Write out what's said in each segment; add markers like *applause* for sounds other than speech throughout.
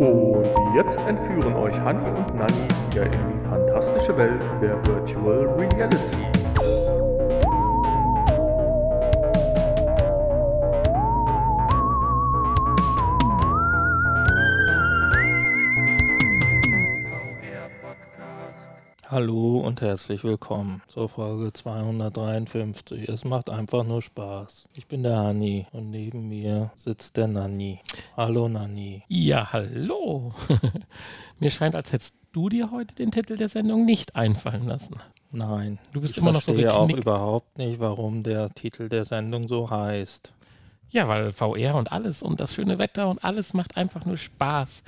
Und jetzt entführen euch Hanni und Nanni wieder in die fantastische Welt der Virtual Reality. Hallo und herzlich willkommen zur Folge 253. Es macht einfach nur Spaß. Ich bin der Hanni und neben mir sitzt der Nanni. Hallo Nanni. Ja, hallo. *laughs* Mir scheint, als hättest du dir heute den Titel der Sendung nicht einfallen lassen. Nein, Du bist ich immer noch so verstehe auch geknickt. überhaupt nicht, warum der Titel der Sendung so heißt. Ja, weil VR und alles und das schöne Wetter und alles macht einfach nur Spaß.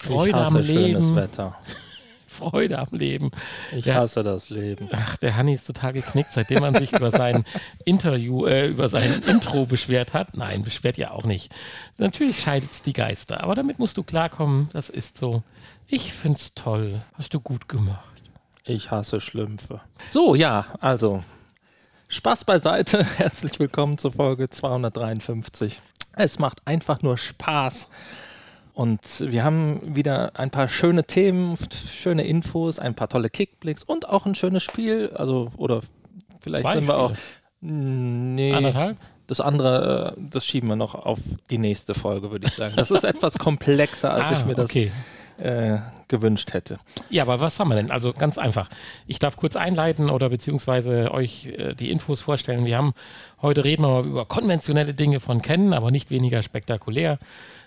ich Freude hasse am schönes Leben. Wetter. *laughs* Freude am Leben. Ich Ja. hasse das Leben. Ach, der Hanni ist total geknickt, seitdem man sich über sein *laughs* Interview, äh, über sein Intro beschwert hat. Nein, beschwert ja auch nicht. Natürlich scheidet es die Geister, aber damit musst du klarkommen, das ist so. Ich find's toll. Hast du gut gemacht. Ich hasse Schlümpfe. So, ja, also Spaß beiseite. *laughs* Herzlich willkommen zur Folge 253. Es macht einfach nur Spaß. Und wir haben wieder ein paar schöne Themen, schöne Infos, ein paar tolle Kickblicks und auch ein schönes Spiel. Also, oder vielleicht Zwei sind wir auch. Spiele. Nee, Anderthalb? das andere, äh, das schieben wir noch auf die nächste Folge, würde ich sagen. Das ist *laughs* etwas komplexer, als ich mir das Ah, okay. äh, gewünscht hätte. Ja, aber was haben wir denn? Also ganz einfach. Ich darf kurz einleiten oder beziehungsweise euch äh, die Infos vorstellen. Wir haben heute reden wir mal über konventionelle Dinge von Canon, aber nicht weniger spektakulär.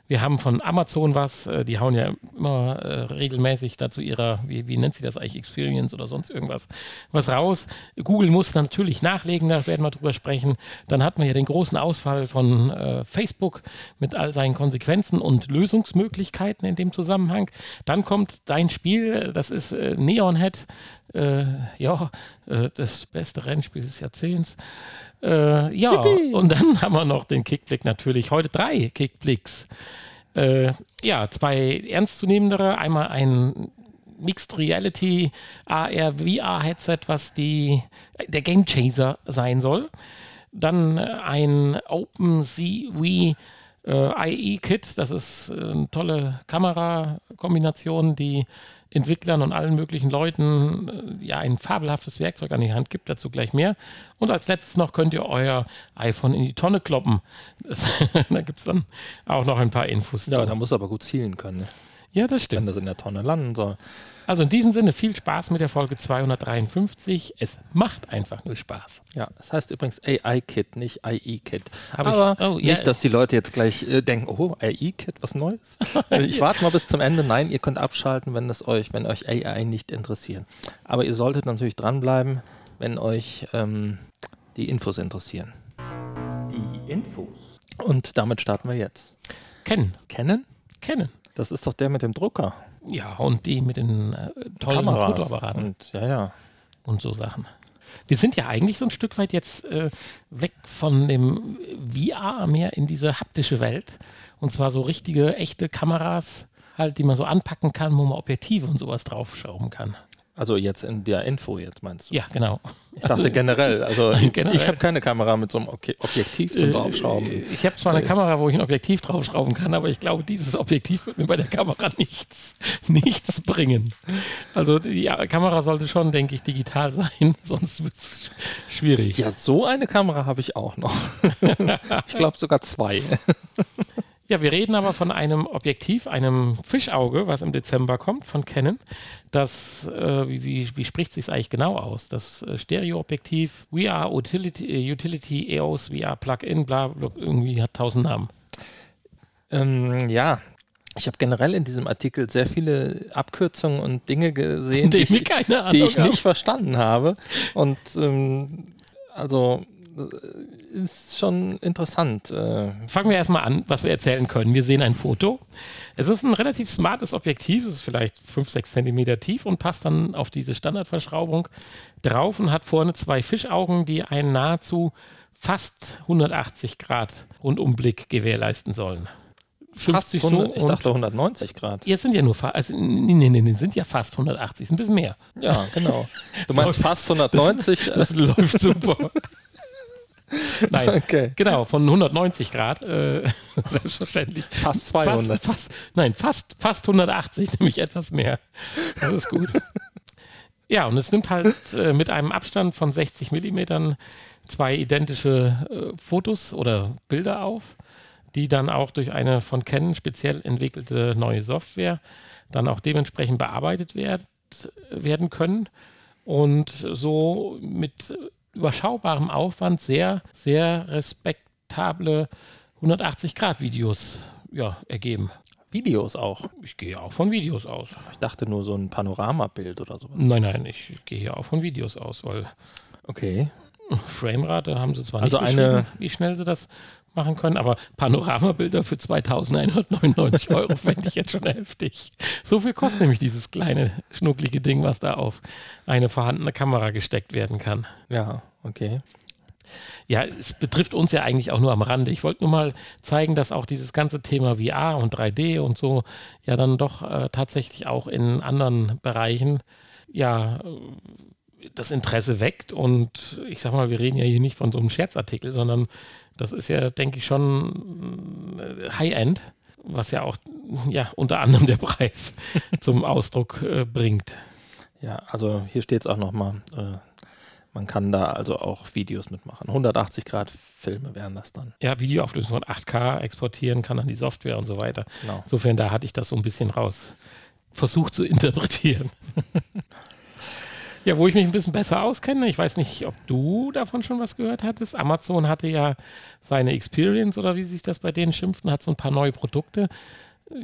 Wir haben von Amazon was, äh, die hauen ja immer äh, regelmäßig dazu ihrer, wie, wie nennt sie das eigentlich, Experience oder sonst irgendwas, was raus. Google muss natürlich nachlegen, da werden wir drüber sprechen. Dann hatten wir ja den großen Ausfall von äh, Facebook mit all seinen Konsequenzen und Lösungsmöglichkeiten in dem Zusammenhang. Dann kommt dein Spiel, das ist äh, Neonhead, äh, ja, äh, das beste Rennspiel des Jahrzehnts. Äh, ja, und dann *laughs* haben wir noch den Kickblick natürlich. Heute drei Kickblicks. Äh, ja, zwei ernstzunehmendere. Einmal ein Mixed Reality AR VR Headset, was die, der Game Chaser sein soll. Dann ein OpenCV äh, IE Kit. Das ist äh, eine tolle Kamerakombination, die Entwicklern und allen möglichen Leuten äh, ja ein fabelhaftes Werkzeug an die Hand gibt. Dazu gleich mehr. Und als letztes noch könnt ihr euer iPhone in die Tonne kloppen. *laughs* Das, da gibt es dann auch noch ein paar Infos Ja, zu. da muss aber gut zielen können, ne? Ja, das wenn stimmt. das in der Tonne landen soll. Also in diesem Sinne viel Spaß mit der Folge 253. Es macht einfach nur Spaß. Ja, es heißt übrigens AI-Kit, nicht IE-Kit. Hab ich- Aber oh, ja. nicht, dass die Leute jetzt gleich äh, denken, oh, AI-Kit, was Neues? *laughs* ich warte mal bis zum Ende. Nein, ihr könnt abschalten, wenn es euch, wenn euch AI nicht interessiert. Aber ihr solltet natürlich dranbleiben, wenn euch ähm, die Infos interessieren. Die Infos. Und damit starten wir jetzt. Kennen, Kennen? kennen. Das ist doch der mit dem Drucker. Ja, und die mit den äh, tollen Kameras. Fotoapparaten Und, ja, ja. und so Sachen. Wir sind ja eigentlich so ein Stück weit jetzt äh, weg von dem VR mehr in diese haptische Welt. Und zwar so richtige, echte Kameras, halt, die man so anpacken kann, wo man Objektive und sowas draufschrauben kann. Also jetzt in der Info jetzt meinst du? Ja, genau. Ich dachte generell. Also Nein, *laughs* ich, generell. ich habe keine Kamera mit so einem Obje- Objektiv zum Draufschrauben. Äh, Ich habe zwar eine Kamera, wo ich ein Objektiv draufschrauben kann, aber ich glaube, dieses Objektiv wird mir bei der Kamera *laughs* nichts, nichts bringen. Also die Kamera sollte schon, denke ich, digital sein, *laughs* sonst wird es schwierig. Ja, so eine Kamera habe ich auch noch. ich glaube sogar zwei. Ja, wir reden aber von einem Objektiv, einem Fischauge, was im Dezember kommt von Canon. Das, äh, wie, wie, wie spricht sich eigentlich genau aus? Das äh, Stereoobjektiv VR Utility, äh, Utility EOS VR Plugin, bla, bla, irgendwie hat tausend Namen. Ähm, ja, ich habe generell in diesem Artikel sehr viele Abkürzungen und Dinge gesehen, die wir ich, die ich nicht verstanden habe. Und ähm, also ist schon interessant. Äh, Fangen wir erstmal an, was wir erzählen können. Wir sehen ein Foto. Es ist ein relativ smartes Objektiv, es ist vielleicht 5, 6 Zentimeter tief und passt dann auf diese Standardverschraubung drauf und hat vorne zwei Fischaugen, die einen nahezu fast 180 Grad Rundumblick gewährleisten sollen. Fast sich 100, ich und- dachte 190 Grad. Jetzt sind ja nur also, nee, nee, nee, sind ja fast 180, ist ein bisschen mehr. Ja, genau. Du meinst *laughs* fast 190? *laughs* Das läuft super. *laughs* Nein, Okay. genau, von 190 Grad, äh, *laughs* selbstverständlich. Fast 200. Fast, fast, nein, fast, fast 180, *laughs* nämlich etwas mehr. Das ist gut. ja, und es nimmt halt äh, mit einem Abstand von 60 Millimetern zwei identische äh, Fotos oder Bilder auf, die dann auch durch eine von Canon speziell entwickelte neue Software dann auch dementsprechend bearbeitet werd, werden können und so mit überschaubarem Aufwand sehr, sehr respektable 180-Grad-Videos ja, ergeben. Videos auch. Ich gehe auch von Videos aus. Ich dachte nur so ein Panoramabild oder sowas. Nein, nein, ich gehe hier auch von Videos aus, weil Okay. Framerate haben sie zwar Also nicht eine- beschrieben, wie schnell sie das machen können, aber Panoramabilder für 2199 Euro *laughs* fände ich jetzt schon heftig. So viel kostet nämlich dieses kleine, schnucklige Ding, was da auf eine vorhandene Kamera gesteckt werden kann. Ja, okay. Ja, es betrifft uns ja eigentlich auch nur am Rande. Ich wollte nur mal zeigen, dass auch dieses ganze Thema VR und 3D und so ja dann doch äh, tatsächlich auch in anderen Bereichen ja äh, das Interesse weckt. Und ich sag mal, wir reden ja hier nicht von so einem Scherzartikel, sondern das ist ja, denke ich, schon äh, High-End, was ja auch ja unter anderem der Preis *laughs* zum Ausdruck äh, bringt. Ja, also hier steht es auch nochmal. Äh, man kann da also auch Videos mitmachen. 180 Grad Filme wären das dann. Ja, Videoauflösung von 8K exportieren kann dann die Software und so weiter. Genau. Insofern, da hatte ich das so ein bisschen raus versucht zu interpretieren. *laughs* ja, wo ich mich ein bisschen besser auskenne, ich weiß nicht, ob du davon schon was gehört hattest. Amazon hatte ja seine Experience oder wie sich das bei denen schimpft und hat so ein paar neue Produkte äh,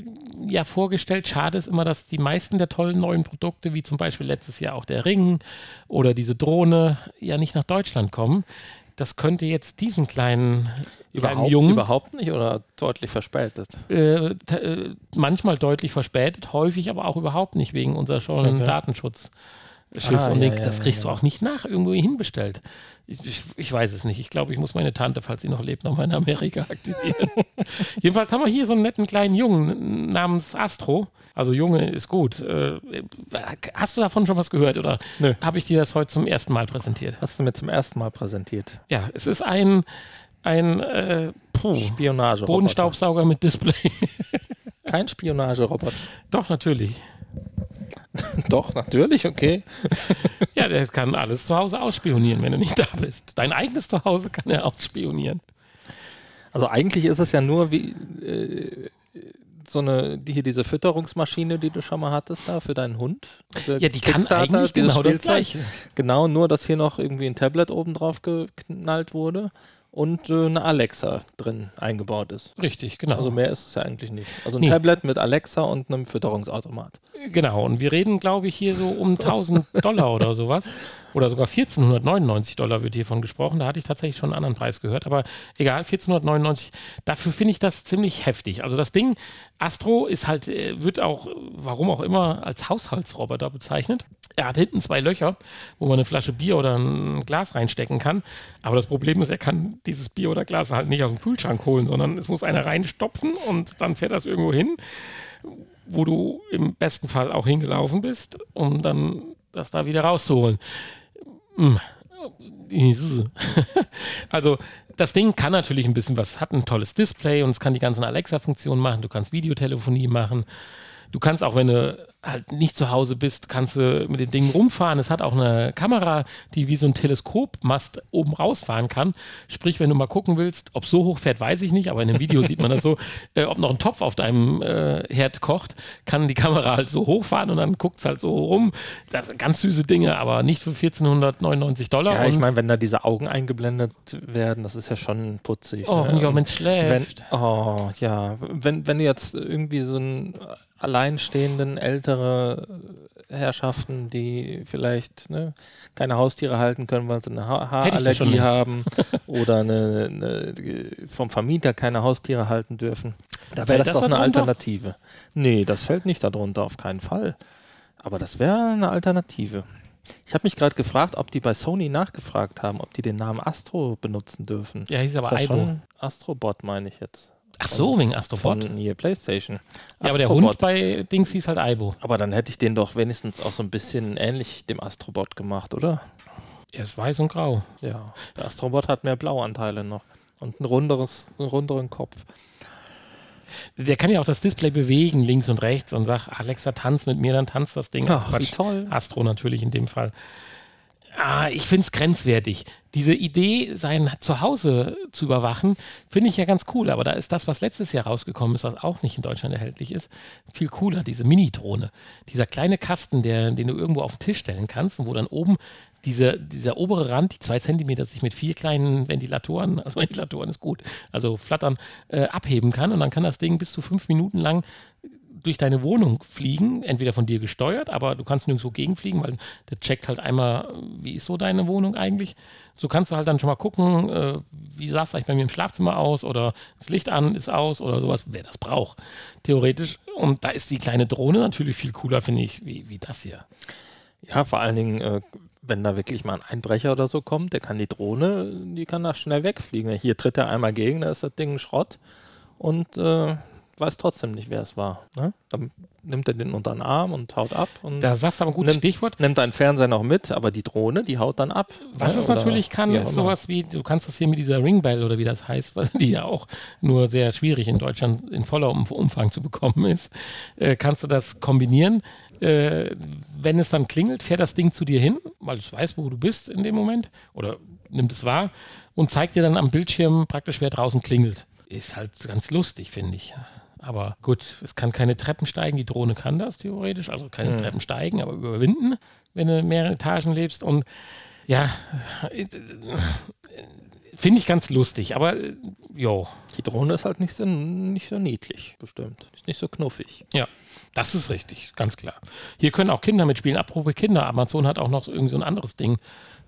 ja vorgestellt. Schade ist immer, dass die meisten der tollen neuen Produkte, wie zum Beispiel letztes Jahr auch der Ring oder diese Drohne, ja nicht nach Deutschland kommen. Das könnte jetzt diesen kleinen, kleinen Überhaupt, Jungen überhaupt nicht oder deutlich verspätet? äh, äh, manchmal deutlich verspätet, häufig aber auch überhaupt nicht wegen unserer schon Okay. Datenschutz. Ah, und ja, den- ja, das kriegst ja. du auch nicht nach irgendwo hinbestellt. Ich, ich, ich weiß es nicht. Ich glaube, ich muss meine Tante, falls sie noch lebt, nochmal in Amerika *laughs* aktivieren. Jedenfalls haben wir hier so einen netten kleinen Jungen namens Astro. Also Junge ist gut. Äh, hast du davon schon was gehört oder habe ich dir das heute zum ersten Mal präsentiert? Hast du mir zum ersten Mal präsentiert? Ja, es ist ein, ein äh, Spionage. Bodenstaubsauger mit Display. *laughs* Kein Spionageroboter. Doch, natürlich. *laughs* Doch, natürlich, okay. *laughs* Ja, der kann alles zu Hause ausspionieren, wenn du nicht da bist. Dein eigenes Zuhause kann er ausspionieren. Also eigentlich ist es ja nur wie äh, so eine, die hier diese Fütterungsmaschine, die du schon mal hattest da für deinen Hund. Diese Ja, die kann eigentlich genau das Spielzeug. Gleiche. Genau, nur dass hier noch irgendwie ein Tablet oben drauf geknallt wurde und äh, eine Alexa drin eingebaut ist. Richtig, genau. Also mehr ist es ja eigentlich nicht. Also ein Nee. Tablet mit Alexa und einem Fütterungsautomat. genau. Und wir reden, glaube ich, hier so um 1000 Dollar oder sowas. *laughs* Oder sogar 1499 Dollar wird hiervon gesprochen. Da hatte ich tatsächlich schon einen anderen Preis gehört. Aber egal, 1499. Dafür finde ich das ziemlich heftig. Also das Ding, Astro ist halt, äh, wird auch, warum auch immer, als Haushaltsroboter bezeichnet. Er hat hinten zwei Löcher, wo man eine Flasche Bier oder ein Glas reinstecken kann. Aber das Problem ist, er kann dieses Bier oder Glas halt nicht aus dem Kühlschrank holen, sondern es muss einer reinstopfen und dann fährt das irgendwo hin, wo du im besten Fall auch hingelaufen bist, um dann das da wieder rauszuholen. Hm. *laughs* Also das Ding kann natürlich ein bisschen was, hat ein tolles Display und es kann die ganzen Alexa-Funktionen machen. Du kannst Videotelefonie machen. Du kannst auch, wenn du halt nicht zu Hause bist, kannst du mit den Dingen rumfahren. Es hat auch eine Kamera, die wie so ein Teleskopmast oben rausfahren kann. Sprich, wenn du mal gucken willst, ob so hoch fährt, weiß ich nicht, aber in dem Video sieht man das so, *laughs* äh, ob noch ein Topf auf deinem äh, Herd kocht, kann die Kamera halt so hochfahren und dann guckt es halt so rum. Das ganz süße Dinge, aber nicht für 1499 Dollar. Ja, ich meine, wenn da diese Augen eingeblendet werden, das ist ja schon putzig. Oh, ne? ja, Mensch, wenn, schläft. oh, ja, wenn, wenn du jetzt irgendwie so einen alleinstehenden, ältere Herrschaften, die vielleicht ne, keine Haustiere halten können, weil sie eine ha Haarallergie haben *laughs* oder eine, eine, vom Vermieter keine Haustiere halten dürfen. Da wäre das, das doch eine darunter? Alternative. Nee, das fällt nicht darunter, auf keinen Fall. Aber das wäre eine Alternative. Ich habe mich gerade gefragt, ob die bei Sony nachgefragt haben, ob die den Namen Astro benutzen dürfen. Ja, hieß aber schon Astrobot, meine ich jetzt. Ach so, wegen Astrobot. Von hier PlayStation. Ja, aber der Astrobot. Hund bei Dings hieß halt Aibo. Aber dann hätte ich den doch wenigstens auch so ein bisschen ähnlich dem Astrobot gemacht, oder? Er ist weiß und grau. Ja, der Astrobot hat mehr Blauanteile noch und ein runderes, einen runderen Kopf. Der kann ja auch das Display bewegen, links und rechts, und sagt, Alexa, tanz mit mir, dann tanzt das Ding. Ach, wie toll. Astro natürlich in dem Fall. Ah, ich finde es grenzwertig. Diese Idee, sein Zuhause zu überwachen, finde ich ja ganz cool. Aber da ist das, was letztes Jahr rausgekommen ist, was auch nicht in Deutschland erhältlich ist, viel cooler. Diese Mini-Drohne. Dieser kleine Kasten, der, den du irgendwo auf den Tisch stellen kannst und wo dann oben diese, dieser obere Rand, die zwei Zentimeter, sich mit vier kleinen Ventilatoren, also Ventilatoren ist gut, also flattern, äh, abheben kann. Und dann kann das Ding bis zu fünf Minuten lang durch deine Wohnung fliegen, entweder von dir gesteuert, aber du kannst nirgendwo gegenfliegen, weil der checkt halt einmal, wie ist so deine Wohnung eigentlich. So kannst du halt dann schon mal gucken, äh, wie sah es eigentlich bei mir im Schlafzimmer aus oder das Licht an ist aus oder sowas, wer das braucht, theoretisch. Und da ist die kleine Drohne natürlich viel cooler, finde ich, wie, wie das hier. Ja, vor allen Dingen, äh, wenn da wirklich mal ein Einbrecher oder so kommt, der kann die Drohne, die kann da schnell wegfliegen. Hier tritt er einmal gegen, da ist das Ding Schrott und äh, weiß trotzdem nicht, wer es war. Ne? Dann nimmt er den unter den Arm und haut ab. Und Da sagst du aber ein gutes nimmt, Stichwort. Nimmt deinen Fernseher noch mit, aber die Drohne, die haut dann ab. Was ne? es natürlich kann, ist sowas wie, du kannst das hier mit dieser Ringbell oder wie das heißt, weil die ja auch nur sehr schwierig in Deutschland in voller um Umfang zu bekommen ist, äh, kannst du das kombinieren. Äh, wenn es dann klingelt, fährt das Ding zu dir hin, weil es weiß, wo du bist in dem Moment oder nimmt es wahr und zeigt dir dann am Bildschirm praktisch, wer draußen klingelt. Ist halt ganz lustig, finde ich. Aber gut, es kann keine Treppen steigen. Die Drohne kann das theoretisch, also keine Hm. Treppen steigen, aber überwinden, wenn du mehrere Etagen lebst. Und ja, äh, finde ich ganz lustig. Aber äh, jo, Die Drohne ist halt nicht so, nicht so niedlich, bestimmt. Ist nicht so knuffig. ja, das ist richtig, ganz klar. Hier können auch Kinder mitspielen. Apropos Kinder, Amazon hat auch noch irgendwie so ein anderes Ding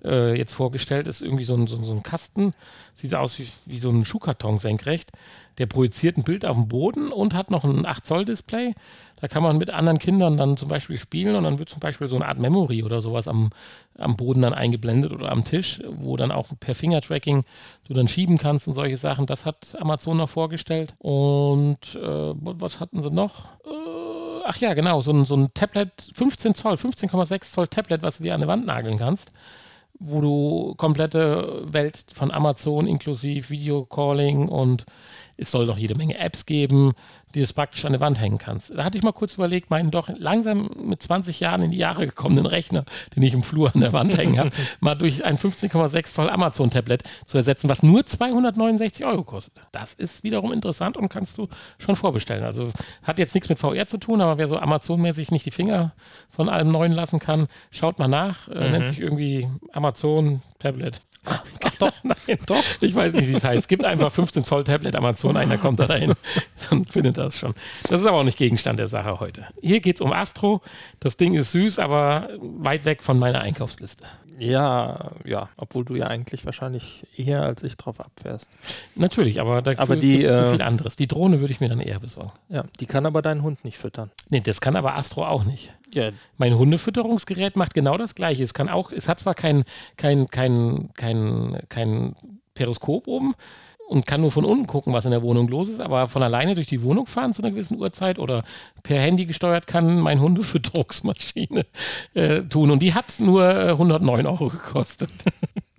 äh, jetzt vorgestellt. Ist irgendwie so ein, so, so ein Kasten, sieht aus wie, wie so ein Schuhkarton senkrecht. Der projiziert ein Bild auf dem Boden und hat noch ein 8-Zoll-Display. Da kann man mit anderen Kindern dann zum Beispiel spielen und dann wird zum Beispiel so eine Art Memory oder sowas am, am Boden dann eingeblendet oder am Tisch, wo dann auch per Fingertracking du dann schieben kannst und solche Sachen. Das hat Amazon noch vorgestellt. Und äh, was hatten sie noch? Äh, ach ja, genau, so ein, so ein Tablet, 15 Zoll, 15,6 Zoll Tablet, was du dir an die Wand nageln kannst wo du komplette Welt von Amazon inklusive Videocalling und es soll noch jede Menge Apps geben, die du praktisch an der Wand hängen kannst. Da hatte ich mal kurz überlegt, meinen doch langsam mit 20 Jahren in die Jahre gekommenen Rechner, den ich im Flur an der Wand hängen habe, *laughs* mal durch ein 15,6 Zoll Amazon-Tablet zu ersetzen, was nur 269 Euro kostet. Das ist wiederum interessant und kannst du schon vorbestellen. Also hat jetzt nichts mit VR zu tun, aber wer so Amazon-mäßig nicht die Finger von allem Neuen lassen kann, schaut mal nach. Äh, Nennt sich irgendwie Amazon Tablet. Ach doch, *laughs* nein, doch. Ich weiß nicht, wie es heißt. Gibt einfach 15 Zoll Tablet Amazon, einer kommt da rein *laughs* und findet das schon. Das ist aber auch nicht Gegenstand der Sache heute. Hier geht es um Astro. Das Ding ist süß, aber weit weg von meiner Einkaufsliste. Ja, ja, obwohl du ja eigentlich wahrscheinlich eher als ich drauf abfährst. Natürlich, aber da Aber gibt es so viel anderes. Die Drohne würde ich mir dann eher besorgen. Ja, die kann aber deinen Hund nicht füttern. Nee, das kann aber Astro auch nicht. Ja, Mein Hundefütterungsgerät macht genau das gleiche. Es kann auch, es hat zwar kein, kein, kein, kein, kein Periskop oben und kann nur von unten gucken, was in der Wohnung los ist, aber von alleine durch die Wohnung fahren zu einer gewissen Uhrzeit oder per Handy gesteuert kann mein Hundefütterungsmaschine *laughs* äh, tun. Und die hat nur äh, 109 Euro gekostet.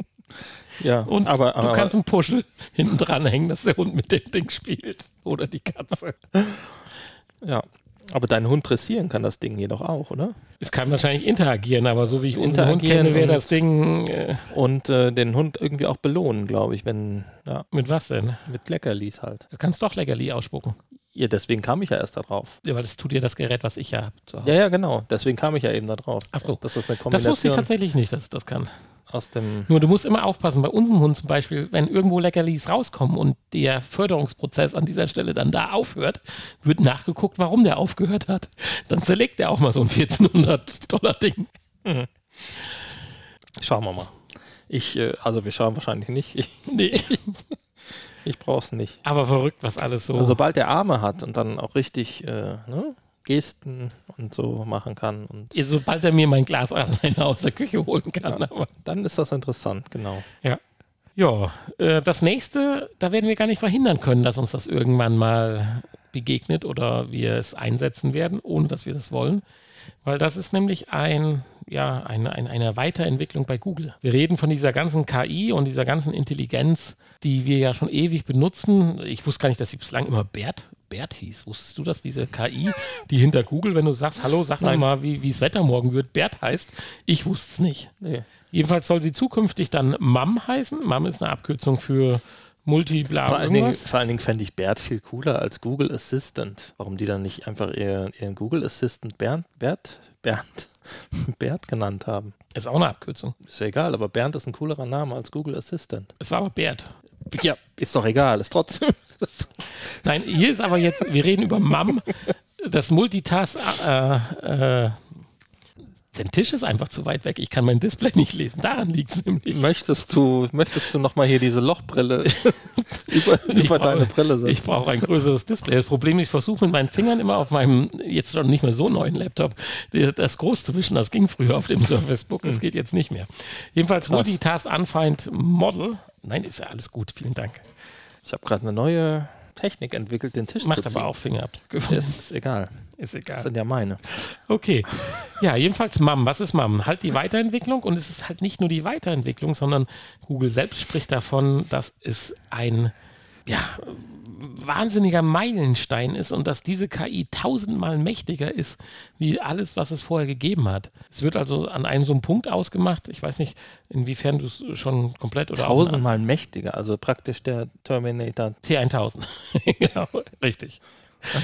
*laughs* ja. Und aber, du aber, kannst ein Puschel hinten dran hängen, dass der Hund mit dem Ding spielt. Oder die Katze. *laughs* ja. Aber deinen Hund dressieren kann das Ding jedoch auch, oder? Es kann wahrscheinlich interagieren, aber so wie ich unseren Hund kenne, wäre das Ding äh, Und äh, den Hund irgendwie auch belohnen, glaube ich, wenn, ja, mit was denn? mit Leckerlis halt. Du kannst doch Leckerli ausspucken. Ja, deswegen kam ich ja erst da drauf. Ja, weil das tut dir das Gerät, was ich ja habe. Ja, ja, genau. Deswegen kam ich ja eben da drauf. Ach so. Das ist eine das Kombination wusste ich tatsächlich nicht, dass das kann. Aus dem. Nur du musst immer aufpassen, bei unserem Hund zum Beispiel, wenn irgendwo Leckerlis rauskommen und der Förderungsprozess an dieser Stelle dann da aufhört, wird nachgeguckt, warum der aufgehört hat. Dann zerlegt er auch mal so ein 1400 Dollar Ding. Schauen wir mal. Ich, äh, also wir schauen wahrscheinlich nicht. Ich, Nee. ich brauch's nicht. Aber verrückt, was alles so. Also, sobald der Arme hat und dann auch richtig äh, ne, Gesten und so machen kann und sobald er mir mein Glas alleine aus der Küche holen kann. Ja. Dann ist das interessant, genau. Ja. Ja, äh, das nächste, da werden wir gar nicht verhindern können, dass uns das irgendwann mal begegnet oder wir es einsetzen werden, ohne dass wir das wollen. Weil das ist nämlich ein, ja, eine, eine, eine Weiterentwicklung bei Google. Wir reden von dieser ganzen KI und dieser ganzen Intelligenz, die wir ja schon ewig benutzen. Ich wusste gar nicht, dass sie bislang immer Bert, Bert hieß. Wusstest du, dass diese KI, die hinter Google, wenn du sagst, hallo, sag mir mal, wie es Wetter morgen wird, Bert heißt? Ich wusste es nicht. Nee. Jedenfalls soll sie zukünftig dann MAM heißen. MAM ist eine Abkürzung für Multi-Bla Vor allen, Dingen, vor allen Dingen fände ich Bert viel cooler als Google Assistant. Warum die dann nicht einfach ihren, ihren Google Assistant Bernd, Bert, Bernd, *laughs* Bert genannt haben? Ist auch eine Abkürzung. Ist ja egal, aber Bernd ist ein coolerer Name als Google Assistant. Es war aber Bert. Ja, ist doch egal, ist trotzdem. *laughs* Nein, hier ist aber jetzt, wir reden über MAM. Das Multitask, äh, äh, der Tisch ist einfach zu weit weg. Ich kann mein Display nicht lesen. Daran liegt es nämlich. möchtest du, möchtest du nochmal hier diese Lochbrille *laughs* über, Ich über brauche- deine Brille setzen? Ich brauche ein größeres Display. Das Problem ist, ich versuche mit meinen Fingern immer auf meinem jetzt schon nicht mehr so neuen Laptop das groß zu wischen. Das ging früher auf dem Surface Book. Das geht jetzt nicht mehr. Jedenfalls. Multitask Unfind Model. Nein, ist ja alles gut. Vielen Dank. Ich habe gerade eine neue Technik entwickelt, den Tisch Macht zu ziehen. aber auch Fingerabdrücke. *laughs* Ist egal. Ist Das egal. sind ja meine. Okay. Ja, jedenfalls MAM. Was ist MAM? Halt die Weiterentwicklung und es ist halt nicht nur die Weiterentwicklung, sondern Google selbst spricht davon, dass es ein ja, wahnsinniger Meilenstein ist und dass diese KI tausendmal mächtiger ist, wie alles, was es vorher gegeben hat. Es wird also an einem so einem Punkt ausgemacht. Ich weiß nicht, inwiefern du es schon komplett oder Tausendmal mächtiger, also praktisch der Terminator. T1000. *laughs* genau, richtig.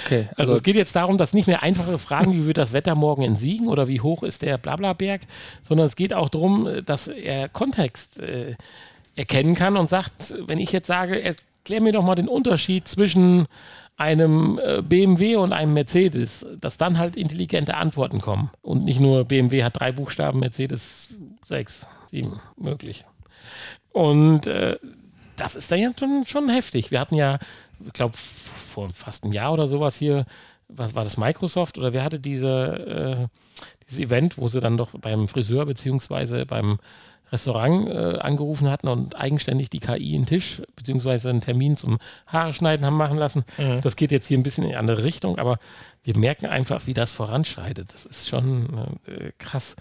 Okay, Also, es geht jetzt darum, dass nicht mehr einfache Fragen, wie wird das Wetter morgen in Siegen oder wie hoch ist der Blablaberg, sondern es geht auch darum, dass er Kontext äh, erkennen kann und sagt, wenn ich jetzt sage, erklär mir doch mal den Unterschied zwischen einem äh, BMW und einem Mercedes, dass dann halt intelligente Antworten kommen und nicht nur BMW hat drei Buchstaben, Mercedes sechs, sieben möglich. Und äh, das ist dann ja schon, schon heftig. Wir hatten ja, ich glaube, vor fast einem Jahr oder sowas hier, was war das, Microsoft oder wer hatte diese, äh, dieses Event, wo sie dann doch beim Friseur beziehungsweise beim Restaurant äh, angerufen hatten und eigenständig die KI einen Tisch beziehungsweise einen Termin zum Haare schneiden haben machen lassen. Mhm. Das geht jetzt hier ein bisschen in eine andere Richtung, aber wir merken einfach, wie das voranschreitet. Das ist schon äh, krass.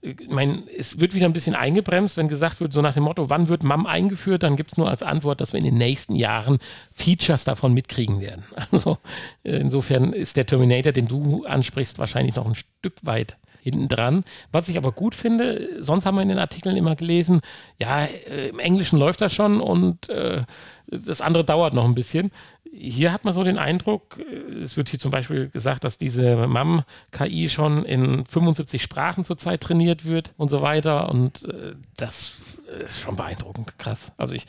Ich meine, es wird wieder ein bisschen eingebremst, wenn gesagt wird, so nach dem Motto, wann wird MAM eingeführt, dann gibt es nur als Antwort, dass wir in den nächsten Jahren Features davon mitkriegen werden. *laughs* Also äh, insofern ist der Terminator, den du ansprichst, wahrscheinlich noch ein Stück weit hinten dran. Was ich aber gut finde, sonst haben wir in den Artikeln immer gelesen, ja, äh, im Englischen läuft das schon und äh, das andere dauert noch ein bisschen. Hier hat man so den Eindruck, äh, es wird hier zum Beispiel gesagt, dass diese MAM-KI schon in 75 Sprachen zurzeit trainiert wird und so weiter. Und äh, das ist schon beeindruckend, krass. Also ich,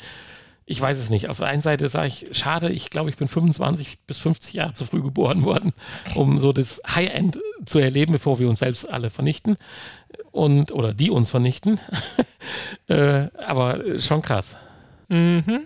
ich weiß es nicht. Auf der einen Seite sage ich, schade, ich glaube, ich bin 25 bis 50 Jahre zu früh geboren worden, um so das High-End zu erleben, bevor wir uns selbst alle vernichten. Und, oder die uns vernichten. *laughs* äh, aber schon krass. Mhm.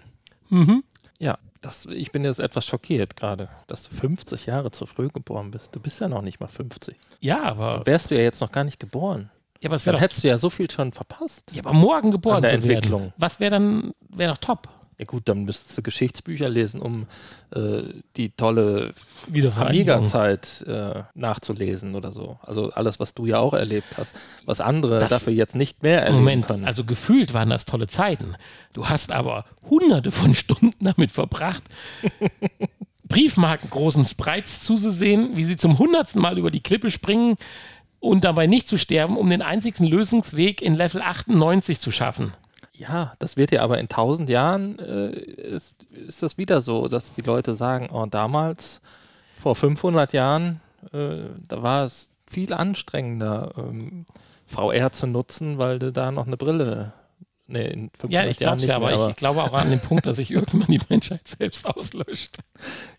Mhm. Ja, das, ich bin jetzt etwas schockiert gerade, dass du 50 Jahre zu früh geboren bist. Du bist ja noch nicht mal 50. Ja, aber, Wärst du ja jetzt noch gar nicht geboren. ja, aber es Dann wäre doch hättest du ja so viel schon verpasst. Ja, aber morgen geboren An der zu werden. Entwicklung. Was wäre dann, wäre doch top. Ja gut, dann müsstest du Geschichtsbücher lesen, um äh, die tolle. Amiga-Zeit äh, nachzulesen oder so. Also alles, was du ja auch erlebt hast, was andere Das- dafür jetzt nicht mehr erleben Moment, können. also gefühlt waren das tolle Zeiten. Du hast aber hunderte von *laughs* Stunden damit verbracht, *laughs* Briefmarken großen Sprites zuzusehen, wie sie zum hundertsten Mal über die Klippe springen und dabei nicht zu sterben, um den einzigsten Lösungsweg in Level 98 zu schaffen. Ja, das wird ja aber in tausend Jahren äh, ist, ist das wieder so, dass die Leute sagen, oh, damals, vor 500 Jahren, äh, da war es viel anstrengender, ähm, VR zu nutzen, weil du da noch eine Brille, nee, in 500 Ja, ich glaube nicht ja, aber mehr, ich, glaube auch an den Punkt, dass sich irgendwann die Menschheit selbst auslöscht.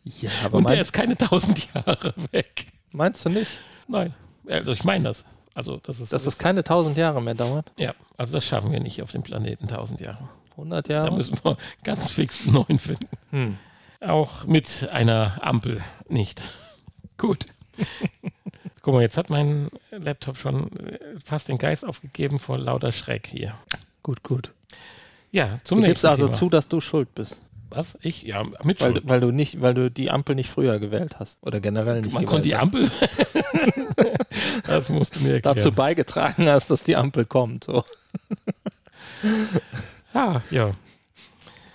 ja, aber Und der ist keine tausend Jahre weg. meinst du nicht, Nein, also ich meine das. Also, das ist dass das keine tausend Jahre mehr dauert? Ja, also das schaffen wir nicht auf dem Planeten 1000 Jahre. 100 Da Jahre? müssen wir *laughs* ganz fix einen neuen finden. Hm. Auch mit einer Ampel nicht. Gut. *laughs* Guck mal, jetzt hat mein Laptop schon äh, fast den Geist aufgegeben vor lauter Schreck hier. Gut, gut. Ja, zum Du gibst nächsten also Thema. zu, dass du schuld bist Was? Ich? Ja, mit Weil, weil du nicht, weil du die Ampel nicht früher gewählt hast. Oder generell nicht Man konnte die. Ampel. *laughs* das musst du mir erklären. dazu beigetragen hast, dass die Ampel kommt. So. *laughs* Ah, ja.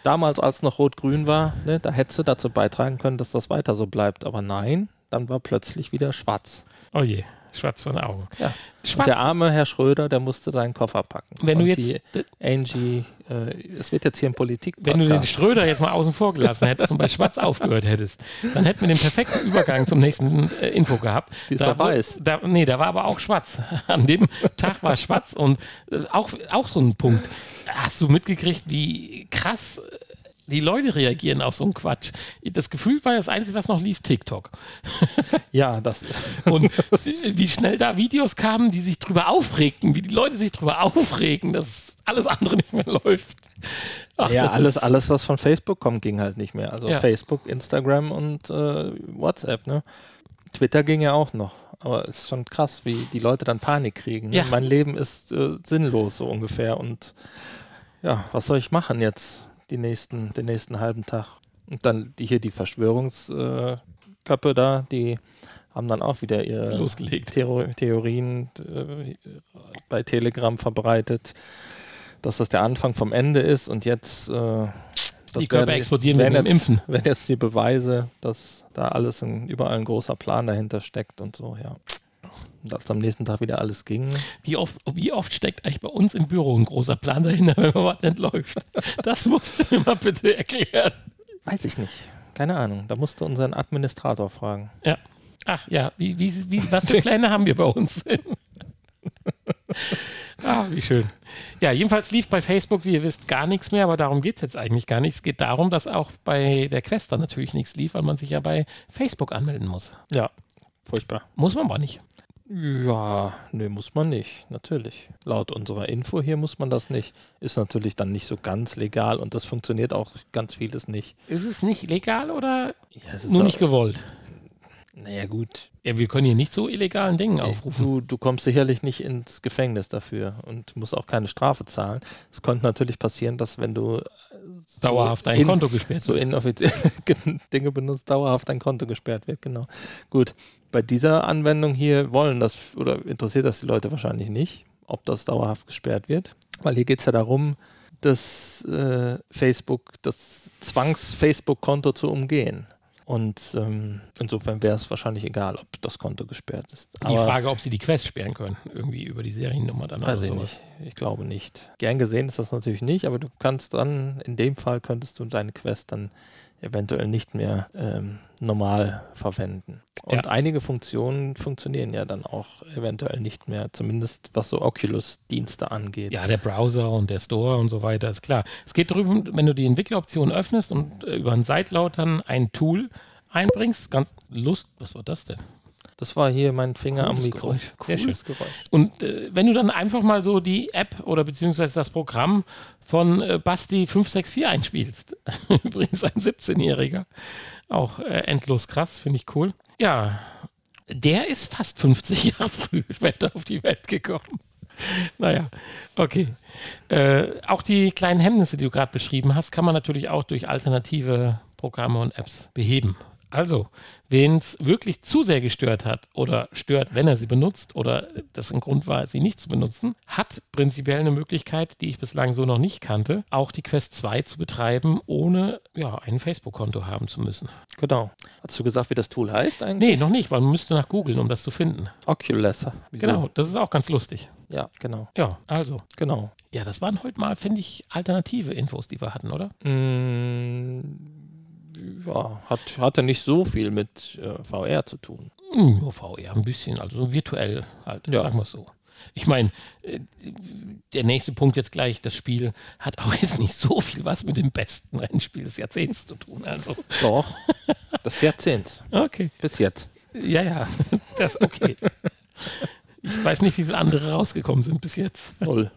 Damals, als noch rot-grün war, ne, da hättest du dazu beitragen können, dass das weiter so bleibt. Aber nein, dann war plötzlich wieder schwarz. Oh je. Schwarz von den Augen. Ja. Schwarz. Und der arme Herr Schröder, der musste seinen Koffer packen. wenn du Und jetzt, Die Angie, äh, es wird jetzt hier ein politik wenn du den Schröder jetzt mal außen vor gelassen hättest und bei *laughs* Schwarz aufgehört hättest, dann hätten wir den perfekten Übergang zum nächsten äh, Info gehabt. Die ist da, doch weiß. Da, nee, da war aber auch schwarz. *laughs* An dem Tag war schwarz und äh, auch, auch so ein Punkt. Hast du mitgekriegt, wie krass die Leute reagieren auf so einen Quatsch? Das Gefühl war das Einzige, was noch lief, TikTok. *laughs* Ja, das. Und wie schnell da Videos kamen, die sich drüber aufregten, wie die Leute sich drüber aufregen, dass alles andere nicht mehr läuft. Ach, ja, alles, alles, was von Facebook kommt, ging halt nicht mehr. Also Ja. Facebook, Instagram und äh, WhatsApp, ne? Twitter ging ja auch noch. Aber es ist schon krass, wie die Leute dann Panik kriegen. Ne? Ja. Mein Leben ist äh, sinnlos so ungefähr. Und ja, was soll ich machen jetzt die nächsten, den nächsten halben Tag? Und dann die hier die Verschwörungsköpfe äh, da, die haben dann auch wieder ihre Losgelegt. Theor Theorien äh, bei Telegram verbreitet, dass das der Anfang vom Ende ist und jetzt äh, das Die Körper werden- explodieren werden jetzt, Impfen. *laughs* Werden jetzt die Beweise, dass da alles ein, überall ein großer Plan dahinter steckt und so, ja. Und als am nächsten Tag wieder alles ging, Wie oft, wie oft steckt eigentlich bei uns im Büro ein großer Plan dahinter, *laughs* wenn mal was nicht läuft? Das musst du mir mal bitte erklären. weiß ich nicht. Keine Ahnung. Da musst du unseren Administrator fragen. Ja. Ach ja, wie, wie, wie, was für *laughs* Pläne haben wir bei uns? ah, wie schön. Ja, jedenfalls lief bei Facebook, wie ihr wisst, gar nichts mehr, aber darum geht es jetzt eigentlich gar nicht. Es geht darum, dass auch bei der Quest dann natürlich nichts lief, weil man sich ja bei Facebook anmelden muss. Ja, furchtbar. Muss man aber nicht. Ja, nee, muss man nicht, natürlich. Laut unserer Info hier muss man das nicht. Ist natürlich dann nicht so ganz legal und das funktioniert auch ganz vieles nicht. Ist es nicht legal oder Ja, es ist nur nicht gewollt? Naja, gut. Ja, wir können hier nicht so illegalen Dingen aufrufen. Du, du kommst sicherlich nicht ins Gefängnis dafür und musst auch keine Strafe zahlen. Es könnte natürlich passieren, dass wenn du äh, so Dauerhaft dein in- Konto gesperrt so inoffizielle *laughs* Dinge benutzt, dauerhaft dein Konto gesperrt wird, genau. Gut, bei dieser Anwendung hier wollen das oder interessiert das die Leute wahrscheinlich nicht, ob das dauerhaft gesperrt wird, weil hier geht es ja darum, das äh, Facebook, das Zwangs-Facebook-Konto zu umgehen. Und ähm, insofern wäre es wahrscheinlich egal, ob das Konto gesperrt ist. Die Frage, ob sie die Quest sperren können, irgendwie über die Seriennummer dann Weiß oder ich sowas. nicht. Ich glaube nicht. Gern gesehen ist das natürlich nicht, aber du kannst dann, in dem Fall könntest du deine Quest dann eventuell nicht mehr ähm, normal verwenden. Und Ja. einige Funktionen funktionieren ja dann auch eventuell nicht mehr, zumindest was so Oculus-Dienste angeht. Ja, der Browser und der Store und so weiter, ist klar. Es geht darum, wenn du die Entwickleroption öffnest und äh, über einen Seitlautern ein Tool einbringst, ganz Lust, was war das denn? Das war hier mein Finger am Cooles Mikro. Geräusch. Sehr Cooles Geräusch. Und äh, wenn du dann einfach mal so die App oder beziehungsweise das Programm von äh, Basti 564 einspielst, *laughs* übrigens ein 17-Jähriger, auch äh, endlos krass, finde ich cool. Ja, der ist fast 50 *laughs* Jahre früh später auf die Welt gekommen. Naja, okay. Äh, auch die kleinen Hemmnisse, die du gerade beschrieben hast, kann man natürlich auch durch alternative Programme und Apps beheben. Also, wen es wirklich zu sehr gestört hat oder stört, wenn er sie benutzt oder das ein Grund war, sie nicht zu benutzen, hat prinzipiell eine Möglichkeit, die ich bislang so noch nicht kannte, auch die Quest 2 zu betreiben, ohne ja, ein Facebook-Konto haben zu müssen. Genau. Hast du gesagt, wie das Tool heißt eigentlich? Nee, noch nicht, weil man müsste nach googeln, um das zu finden. Oculus. Wieso? Genau, das ist auch ganz lustig. Ja, genau. Ja, also. Genau. Ja, das waren heute mal, finde ich, alternative Infos, die wir hatten, oder? Mm, ja, hat, hatte nicht so viel mit äh, VR zu tun. Hm, ja, VR ein bisschen, also so virtuell halt, Ja. sagen wir es so. Ich meine, äh, der nächste Punkt jetzt gleich, das Spiel hat auch jetzt nicht so viel was mit dem besten Rennspiel des Jahrzehnts zu tun. Also, Doch, das Jahrzehnt. okay. Bis jetzt. Ja, ja, das ist okay. Ich weiß nicht, wie viele andere rausgekommen sind bis jetzt. Null,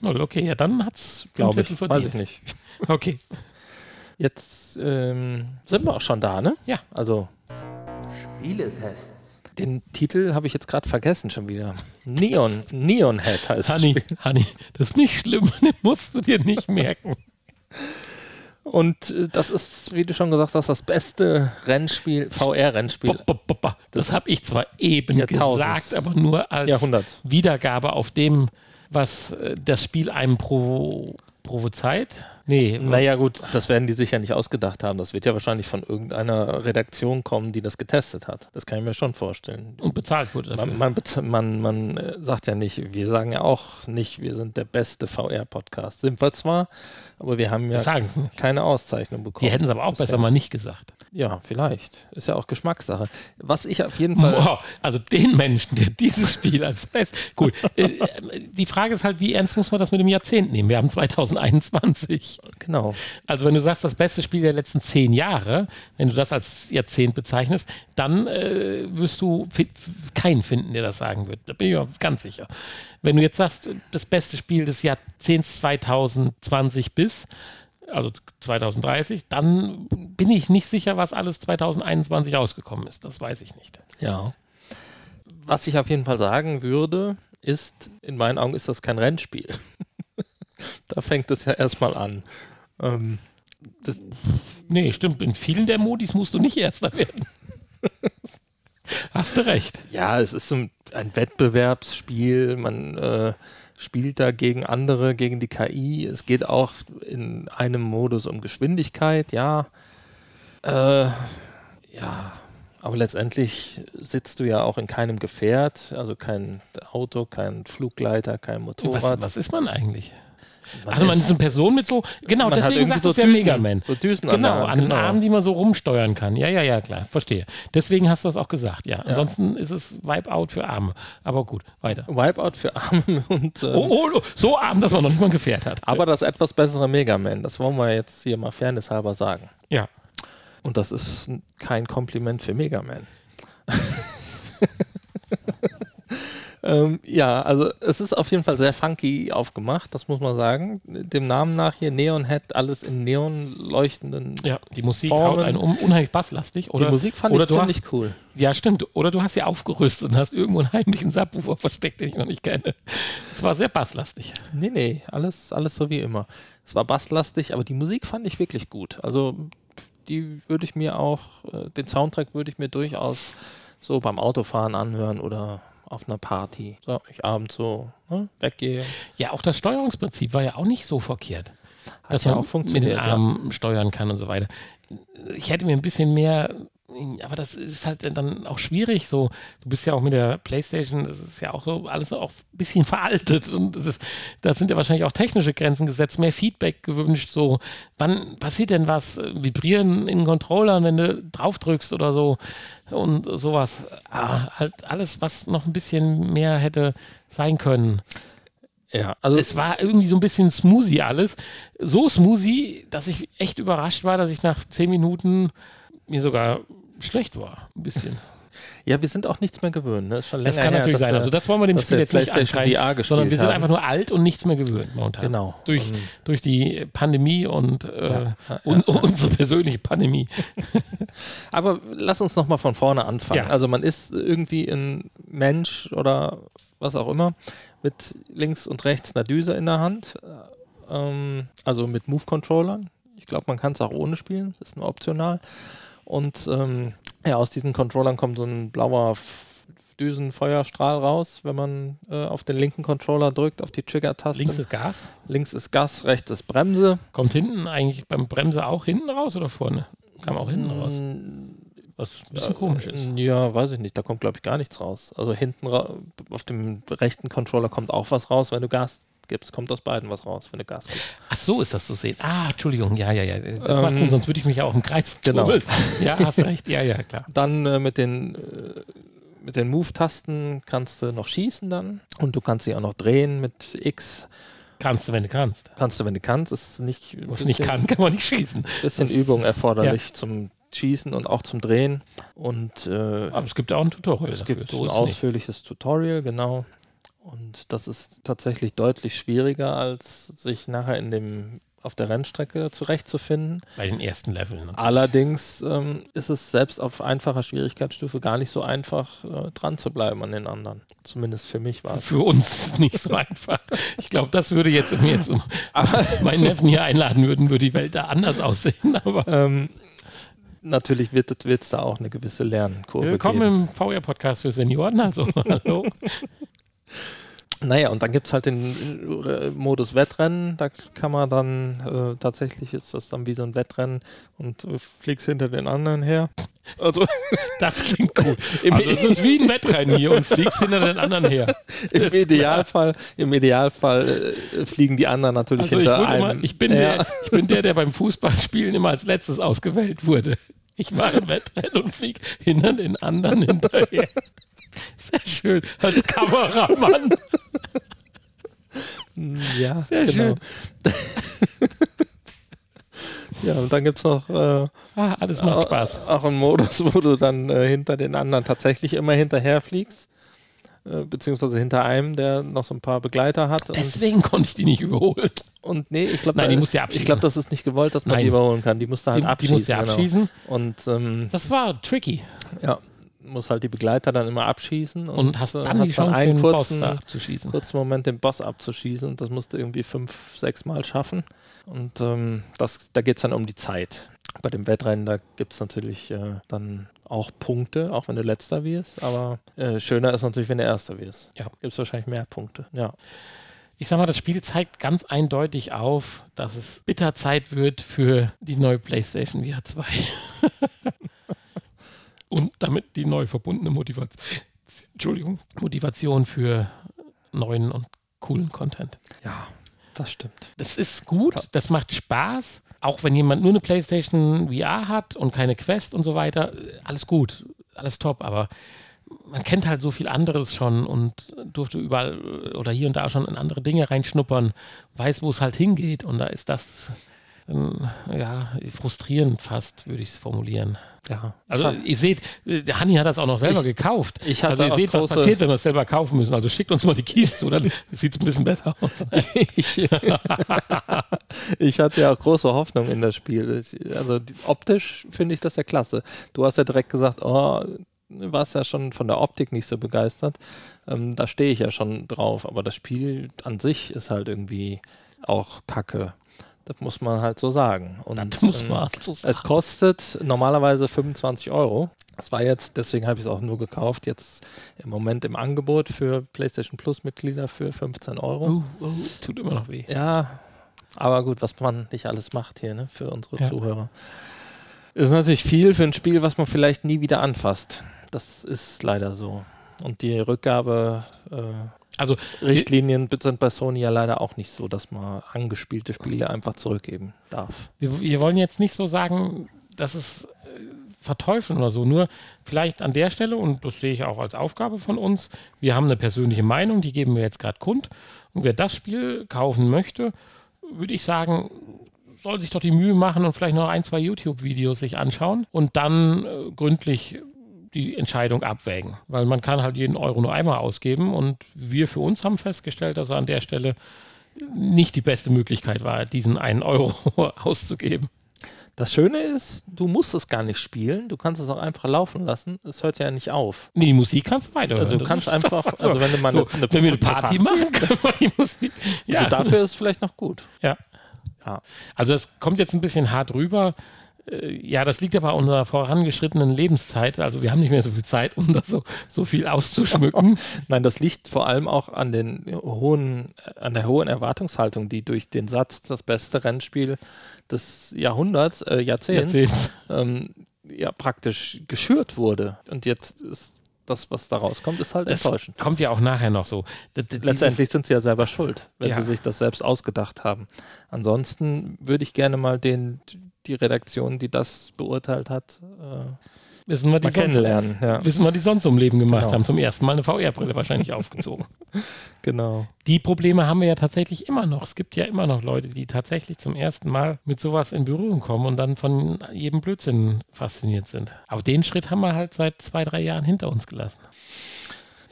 Null, okay, ja, dann hat es glaube ich. Weiß ich nicht. Okay, Jetzt ähm, sind wir auch schon da, ne? ja. Also, Spieletests. den Titel habe ich jetzt gerade vergessen schon wieder. Neon, Neon Head heißt das Honey, das ist nicht schlimm, *laughs* den musst du dir nicht merken. Und äh, das ist, wie du schon gesagt hast, das beste Rennspiel, VR-Rennspiel. Das habe ich zwar eben gesagt, aber nur als Jahrhundert. Wiedergabe auf dem, was äh, das Spiel einem pro, provozeit. Nee, Naja, gut, das werden die sich ja nicht ausgedacht haben. Das wird ja wahrscheinlich von irgendeiner Redaktion kommen, die das getestet hat. Das kann ich mir schon vorstellen. und bezahlt wurde dafür. Man, man, man, man äh, sagt ja nicht, wir sagen ja auch nicht, wir sind der beste VR-Podcast. Sind wir zwar, aber wir haben ja Das keine Auszeichnung bekommen. Die hätten es aber auch bisher. besser mal nicht gesagt. Ja, vielleicht. Ist ja auch Geschmackssache. Was ich auf jeden Fall. Wow, also den Menschen, der dieses Spiel als best. Gut, äh, äh, die Frage ist halt, wie ernst muss man das mit dem Jahrzehnt nehmen? Wir haben 2021. Genau. Also wenn du sagst, das beste Spiel der letzten zehn Jahre, wenn du das als Jahrzehnt bezeichnest, dann äh, wirst du keinen finden, der das sagen wird. Da bin ich mir ganz sicher. Wenn du jetzt sagst, das beste Spiel des Jahrzehnts 2020 bis, also 2030, dann bin ich nicht sicher, was alles 2021 rausgekommen ist. Das weiß ich nicht. Ja. Was ich auf jeden Fall sagen würde, ist, in meinen Augen ist das kein Rennspiel. *laughs* da fängt es ja erstmal an. Ähm, das, Nee, stimmt. In vielen der Modis musst du nicht Erster werden. *laughs* Hast du recht. ja, es ist ein Wettbewerbsspiel. Man äh, spielt da gegen andere, gegen die KI. Es geht auch in einem Modus um Geschwindigkeit, ja. Äh, ja, aber letztendlich sitzt du ja auch in keinem Gefährt, also kein Auto, kein Fluggleiter, kein Was, Motorrad. was ist man eigentlich? Man also man ist- ist eine Person mit so, genau, deswegen sagt so es ja Mega Man. so Düsen genau, an den genau. Armen, die man so rumsteuern kann. Ja, ja, ja, klar, verstehe. Deswegen hast du das auch gesagt, ja. Ansonsten ist es Wipeout für Arme. Aber gut, weiter. Wipeout für Arme *laughs* und äh, Oh, oh, so arm, dass man noch nicht mal ein Gefährt hat. aber das etwas bessere Mega Man, das wollen wir jetzt hier mal fairnesshalber sagen. ja. Und das ist kein Kompliment für Mega Man. *laughs* ähm, ja, also es ist auf jeden Fall sehr funky aufgemacht, das muss man sagen. Dem Namen nach hier Neon Head, alles in neon leuchtenden. Ja, die Musik Formen. haut einen um, unheimlich basslastig. Oder, Die Musik fand oder ich ziemlich hast, cool. Ja, stimmt. Oder du hast sie aufgerüstet und hast irgendwo einen heimlichen Subwoofer versteckt, den ich noch nicht kenne. Es war sehr basslastig. Nee, nee, alles, alles so wie immer. Es war basslastig, aber die Musik fand ich wirklich gut. Also die würde ich mir auch, äh, den Soundtrack würde ich mir durchaus so beim Autofahren anhören oder auf einer Party. So, ich abends so ne, weggehe. Ja, auch das Steuerungsprinzip war ja auch nicht so verkehrt. dass ja man auch funktioniert, mit den Armen steuern kann und so weiter. Ich hätte mir ein bisschen mehr, aber das ist halt dann auch schwierig. So, du bist ja auch mit der PlayStation, das ist ja auch so alles auch ein bisschen *laughs* veraltet und das ist, da sind ja wahrscheinlich auch technische Grenzen gesetzt, mehr Feedback gewünscht. So, wann passiert denn was? Vibrieren in den Controllern, wenn du drauf drückst oder so und sowas. Ah, halt alles, was noch ein bisschen mehr hätte sein können. Ja, also Es war irgendwie so ein bisschen smoothie alles. So smoothie, dass ich echt überrascht war, dass ich nach zehn Minuten mir sogar schlecht war. Ein bisschen. *laughs* ja, wir sind auch nichts mehr gewöhnt. Ne? Das länger kann her, natürlich sein. wir- Also das wollen wir dem Spiel jetzt nicht ankreiden, sondern wir sind haben. einfach nur alt und nichts mehr gewöhnt momentan. Genau. Durch, Und- durch die Pandemie und äh, Ja, ja, un, unsere persönliche Pandemie. *laughs* Aber lass uns noch mal von vorne anfangen. Ja. Also man ist irgendwie ein Mensch oder was auch immer mit links und rechts einer Düse in der Hand. Ähm, also mit Move-Controllern. Ich glaube, man kann es auch ohne spielen. ist nur optional. Und ähm, ja, aus diesen Controllern kommt so ein blauer Düsenfeuerstrahl raus, wenn man äh, auf den linken Controller drückt, auf die Trigger-Taste. Links ist Gas. links ist Gas, rechts ist Bremse. Kommt hinten eigentlich beim Bremse auch hinten raus oder vorne? Kam auch hinten raus. Was ein bisschen komisch ist. Äh, Ja, weiß ich nicht. Da kommt, glaube ich, gar nichts raus. Also hinten ra auf dem rechten Controller kommt auch was raus. Wenn du Gas gibst, kommt aus beiden was raus, wenn du Gas gibst. Ach so ist das zu sehen. Ah, Entschuldigung, ja, ja, ja. Das Ähm, macht Sinn, sonst würde ich mich ja auch im Kreis genau. turbeln. Ja, *laughs* hast recht. Ja, ja, klar. Dann äh, mit den, äh, mit den Move-Tasten kannst du noch schießen dann. Und du kannst sie auch noch drehen mit X. Kannst du, wenn du kannst. Kannst du, wenn du kannst. Ist nicht Was nicht kann, kann man nicht schießen. bisschen Das- Übung erforderlich zum Schießen und auch zum Drehen. Und äh, Aber es gibt auch ein Tutorial Es dafür. gibt So ein ist es nicht. ausführliches Tutorial, genau. Und das ist tatsächlich deutlich schwieriger, als sich nachher in dem auf der Rennstrecke zurechtzufinden. Bei den ersten Leveln. Ne? Allerdings ähm, ist es selbst auf einfacher Schwierigkeitsstufe gar nicht so einfach, äh, dran zu bleiben an den anderen. Zumindest für mich war es. Für uns *laughs* nicht so einfach. Ich glaube, das würde jetzt, wenn wir jetzt *laughs* meinen Neffen hier einladen würden, würde die Welt da anders aussehen. *laughs* Aber ähm, natürlich wird es da auch eine gewisse Lernkurve Willkommen geben. im VR-Podcast für Senioren. Also, hallo. Naja, und dann gibt es halt den äh, Modus Wettrennen. Da kann man dann äh, tatsächlich ist das dann wie so ein Wettrennen und äh, fliegst hinter den anderen her. Also, *laughs* das klingt gut. Also, es ist wie ein Wettrennen hier und fliegst hinter den anderen her. Im Idealfall, im Idealfall äh, fliegen die anderen natürlich also hinter einem. Immer, ich, bin der, ich bin der, der beim Fußballspielen immer als letztes ausgewählt wurde. Ich mache ein Wettrennen und fliege hinter den anderen hinterher. Sehr schön. Als Kameramann. *laughs* Ja, sehr genau. schön. *laughs* ja, und dann gibt es noch. Äh, ah, alles macht Spaß. Auch einen Modus, *laughs* wo du dann äh, hinter den anderen tatsächlich immer hinterher fliegst. Äh, beziehungsweise hinter einem, der noch so ein paar Begleiter hat. Deswegen konnte ich die nicht überholen. Und nee, ich glaube, da, die muss ja abschießen. Ich glaube, das ist nicht gewollt, dass man Nein. die überholen kann. Die musste halt die, abschießen. Die musste genau. abschießen. Und ähm, das war tricky. Ja, muss halt die Begleiter dann immer abschießen und, und hast dann hast die Chance, dann einen kurzen, Boss abzuschießen. kurzen Moment den Boss abzuschießen und das musst du irgendwie fünf, sechs Mal schaffen. Und ähm, das, da geht es dann um die Zeit. Bei dem Wettrennen, da gibt es natürlich äh, dann auch Punkte, auch wenn du letzter wirst, aber äh, schöner ist natürlich, wenn du erster wirst. Ja. Gibt es wahrscheinlich mehr Punkte. Ja. Ich sag mal, das Spiel zeigt ganz eindeutig auf, dass es bitter Zeit wird für die neue PlayStation VR 2. *laughs* und damit die neu verbundene Motivation, Motivation für neuen und coolen Content. Ja, das stimmt. Das ist gut, das macht Spaß. Auch wenn jemand nur eine PlayStation VR hat und keine Quest und so weiter, alles gut, alles top, aber man kennt halt so viel anderes schon und durfte überall oder hier und da schon in andere Dinge reinschnuppern, weiß, wo es halt hingeht und da ist das ähm, ja, frustrierend fast, würde ich es formulieren. Ja. Also ihr seht, der Hanni hat das auch noch selber ich, gekauft. Ich also ihr seht, was passiert, wenn wir es selber kaufen müssen. Also schickt uns mal die Keys *laughs* zu, dann sieht es ein bisschen besser aus. ich, ich hatte ja auch große Hoffnung in das Spiel. Also optisch finde ich das ja klasse. Du hast ja direkt gesagt, oh, warst ja schon von der Optik nicht so begeistert. Ähm, da stehe ich ja schon drauf. Aber das Spiel an sich ist halt irgendwie auch kacke. Das muss man halt so sagen. Und, das muss ähm, man so sagen. Es kostet normalerweise 25 Euro. Das war jetzt, deswegen habe ich es auch nur gekauft, jetzt im Moment im Angebot für PlayStation Plus Mitglieder für 15 Euro. Uh, uh, tut immer noch weh. Ja, aber gut, was man nicht alles macht hier ne, für unsere ja. Zuhörer. Ist natürlich viel für ein Spiel, was man vielleicht nie wieder anfasst. Das ist leider so. Und die Rückgabe äh, also Richtlinien sind bei Sony ja leider auch nicht so, dass man angespielte Spiele einfach zurückgeben darf. Wir, wir wollen jetzt nicht so sagen, dass es äh, verteufeln oder so. Nur vielleicht an der Stelle, und das sehe ich auch als Aufgabe von uns, wir haben eine persönliche Meinung, die geben wir jetzt gerade kund. Und wer das Spiel kaufen möchte, würde ich sagen, soll sich doch die Mühe machen und vielleicht noch ein, zwei YouTube-Videos sich anschauen und dann äh, gründlich die Entscheidung abwägen. Weil man kann halt jeden Euro nur einmal ausgeben und wir für uns haben festgestellt, dass er an der Stelle nicht die beste Möglichkeit war, diesen einen Euro *laughs* auszugeben. Das Schöne ist, du musst es gar nicht spielen, du kannst es auch einfach laufen lassen. Es hört ja nicht auf. Nee, die Musik kannst du weiter. Also du kannst einfach, also wenn du mal so, eine, eine, eine Party, Party machen, können wir die Musik. Ja. Also dafür ist es vielleicht noch gut. Ja. ja. Also es kommt jetzt ein bisschen hart rüber. Äh, ja, das liegt aber an unserer vorangeschrittenen Lebenszeit. Also wir haben nicht mehr so viel Zeit, um *laughs* das so, so viel auszuschmücken. *laughs* Nein, das liegt vor allem auch an den hohen, an der hohen Erwartungshaltung, die durch den Satz das beste Rennspiel des Jahrhunderts, äh, Jahrzehnts, Jahrzehnts. Ähm, ja praktisch geschürt wurde. Und jetzt ist das, was da rauskommt, ist halt das enttäuschend. Kommt ja auch nachher noch so. D Letztendlich sind sie ja selber schuld, wenn ja. sie sich das selbst ausgedacht haben. Ansonsten würde ich gerne mal den, die Redaktion, die das beurteilt hat, äh, wissen wir, die sonst, kennenlernen. Ja. Wissen wir, die sonst im Leben gemacht genau. haben. Zum ersten Mal eine VR-Brille wahrscheinlich *laughs* aufgezogen. Genau. Die Probleme haben wir ja tatsächlich immer noch. Es gibt ja immer noch Leute, die tatsächlich zum ersten Mal mit sowas in Berührung kommen und dann von jedem Blödsinn fasziniert sind. Aber den Schritt haben wir halt seit zwei, drei Jahren hinter uns gelassen.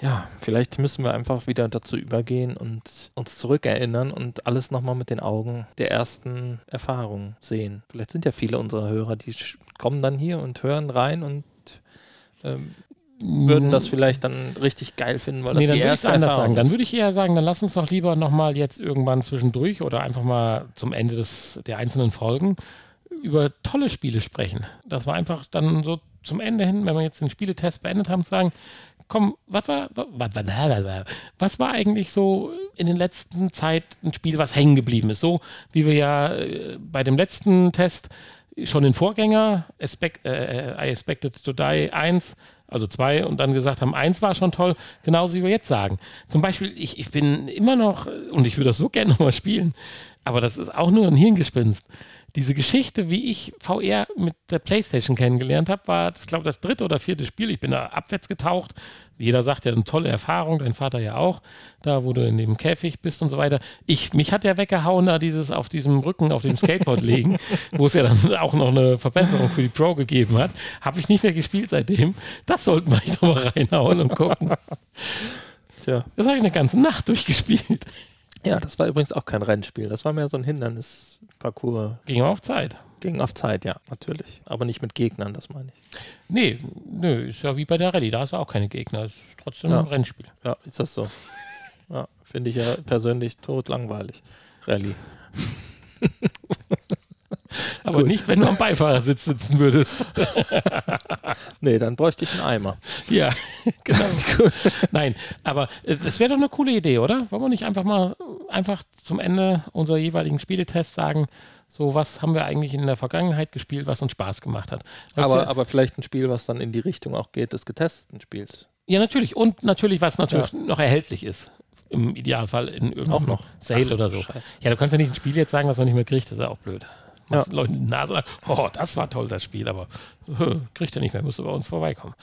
Ja, vielleicht müssen wir einfach wieder dazu übergehen und uns zurückerinnern und alles nochmal mit den Augen der ersten Erfahrung sehen. Vielleicht sind ja viele unserer Hörer, die kommen dann hier und hören rein und ähm, würden das vielleicht dann richtig geil finden, weil nee, das dann die erste anders Erfahrung sagen. Dann ist. würde ich eher sagen, dann lass uns doch lieber nochmal jetzt irgendwann zwischendurch oder einfach mal zum Ende des, der einzelnen Folgen über tolle Spiele sprechen. Das war einfach dann so zum Ende hin, wenn wir jetzt den Spieletest beendet haben, sagen, komm, was war, was, war eigentlich so in den letzten Zeit ein Spiel, was hängen geblieben ist? So wie wir ja äh, bei dem letzten Test schon den Vorgänger, Expect, äh, I Expected to Die 1, also 2 und dann gesagt haben, 1 war schon toll, genauso wie wir jetzt sagen. Zum Beispiel, ich, ich bin immer noch, und ich würde das so gerne *laughs* nochmal spielen, aber das ist auch nur ein Hirngespinst. Diese Geschichte, wie ich VR mit der Playstation kennengelernt habe, war, das glaube das dritte oder vierte Spiel. Ich bin da abwärts getaucht. Jeder sagt ja, eine tolle Erfahrung, dein Vater ja auch, da wo du in dem Käfig bist und so weiter. Ich, mich hat ja weggehauen, da dieses auf diesem Rücken, auf dem Skateboard *laughs* legen, wo es ja dann auch noch eine Verbesserung für die Pro gegeben hat. Habe ich nicht mehr gespielt seitdem. Das sollten wir echt noch mal reinhauen und gucken. Tja. Das habe ich eine ganze Nacht durchgespielt. Ja, das war übrigens auch kein Rennspiel. Das war mehr so ein Hindernisparcours. Ging auf Zeit. Ging auf Zeit, ja, natürlich. Aber nicht mit Gegnern, das meine ich. Nee, nö, ist ja wie bei der Rallye. Da hast du auch keine Gegner. Ist trotzdem Ja. ein Rennspiel. Ja, ist das so. Ja, finde ich ja persönlich tot langweilig. Rallye. *laughs* Aber Gut. nicht, wenn du am Beifahrersitz sitzen würdest. *laughs* Nee, dann bräuchte ich einen Eimer. Ja, *laughs* genau. Nein, aber äh, das wäre doch eine coole Idee, oder? Wollen wir nicht einfach mal einfach zum Ende unserer jeweiligen Spieletests sagen, so was haben wir eigentlich in der Vergangenheit gespielt, was uns Spaß gemacht hat? Aber, ja, aber vielleicht ein Spiel, was dann in die Richtung auch geht des getesteten Spiels. ja, natürlich. Und natürlich, was natürlich noch erhältlich ist. Im Idealfall in irgendeinem Auch noch. Sale Ach, oder so. Scheiße. Ja, du kannst ja nicht ein Spiel jetzt sagen, was man nicht mehr kriegt. Das ist ja auch blöd. Ja. Leute in die Nase sagen, oh, das war toll, das Spiel, aber äh, kriegt er nicht mehr, musst du bei uns vorbeikommen.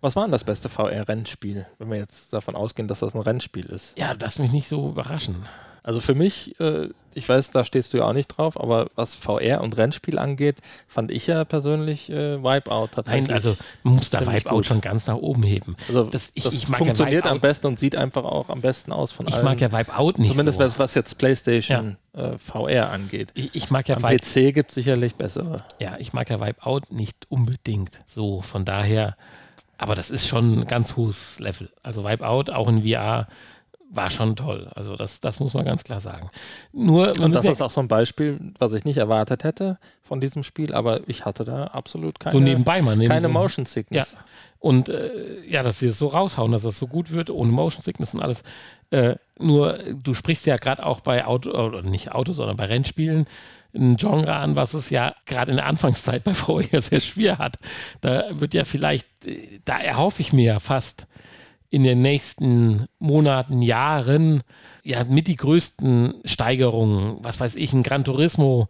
Was war denn das beste VR-Rennspiel, wenn wir jetzt davon ausgehen, dass das ein Rennspiel ist? Ja, lass mich nicht so überraschen. Also für mich, äh, ich weiß, da stehst du ja auch nicht drauf, aber was VR und Rennspiel angeht, fand ich ja persönlich äh, Wipeout tatsächlich. Nein, also man muss da Wipeout gut. schon ganz nach oben heben. also das- ich- das ich mag ja funktioniert am Wipeout. besten und sieht einfach auch am besten aus von Ich allen. mag ja Wipeout nicht Zumindest so. was, was jetzt PlayStation äh, VR angeht. Ich, ich mag ja Am Vibe, PC gibt es sicherlich bessere. ja, ich mag ja Wipeout nicht unbedingt. So, von daher, aber das ist schon ein ganz hohes Level. Also Wipeout, auch in VR, war schon toll. Also das, das muss man ganz klar sagen. Nur, Und das ja ist auch so ein Beispiel, was ich nicht erwartet hätte von diesem Spiel, aber ich hatte da absolut keine, so nebenbei mal. Neben keine Motion Sickness. Ja. Und äh, ja, dass sie es so raushauen, dass das so gut wird, ohne Motion Sickness und alles. Äh, nur, du sprichst ja gerade auch bei Auto, oder nicht Auto, sondern bei Rennspielen ein Genre an, was es ja gerade in der Anfangszeit bei *laughs* VR sehr schwer hat. Da wird ja vielleicht, äh, da erhoffe ich mir ja fast in den nächsten Monaten, Jahren, ja, mit die größten Steigerungen, was weiß ich, ein Gran Turismo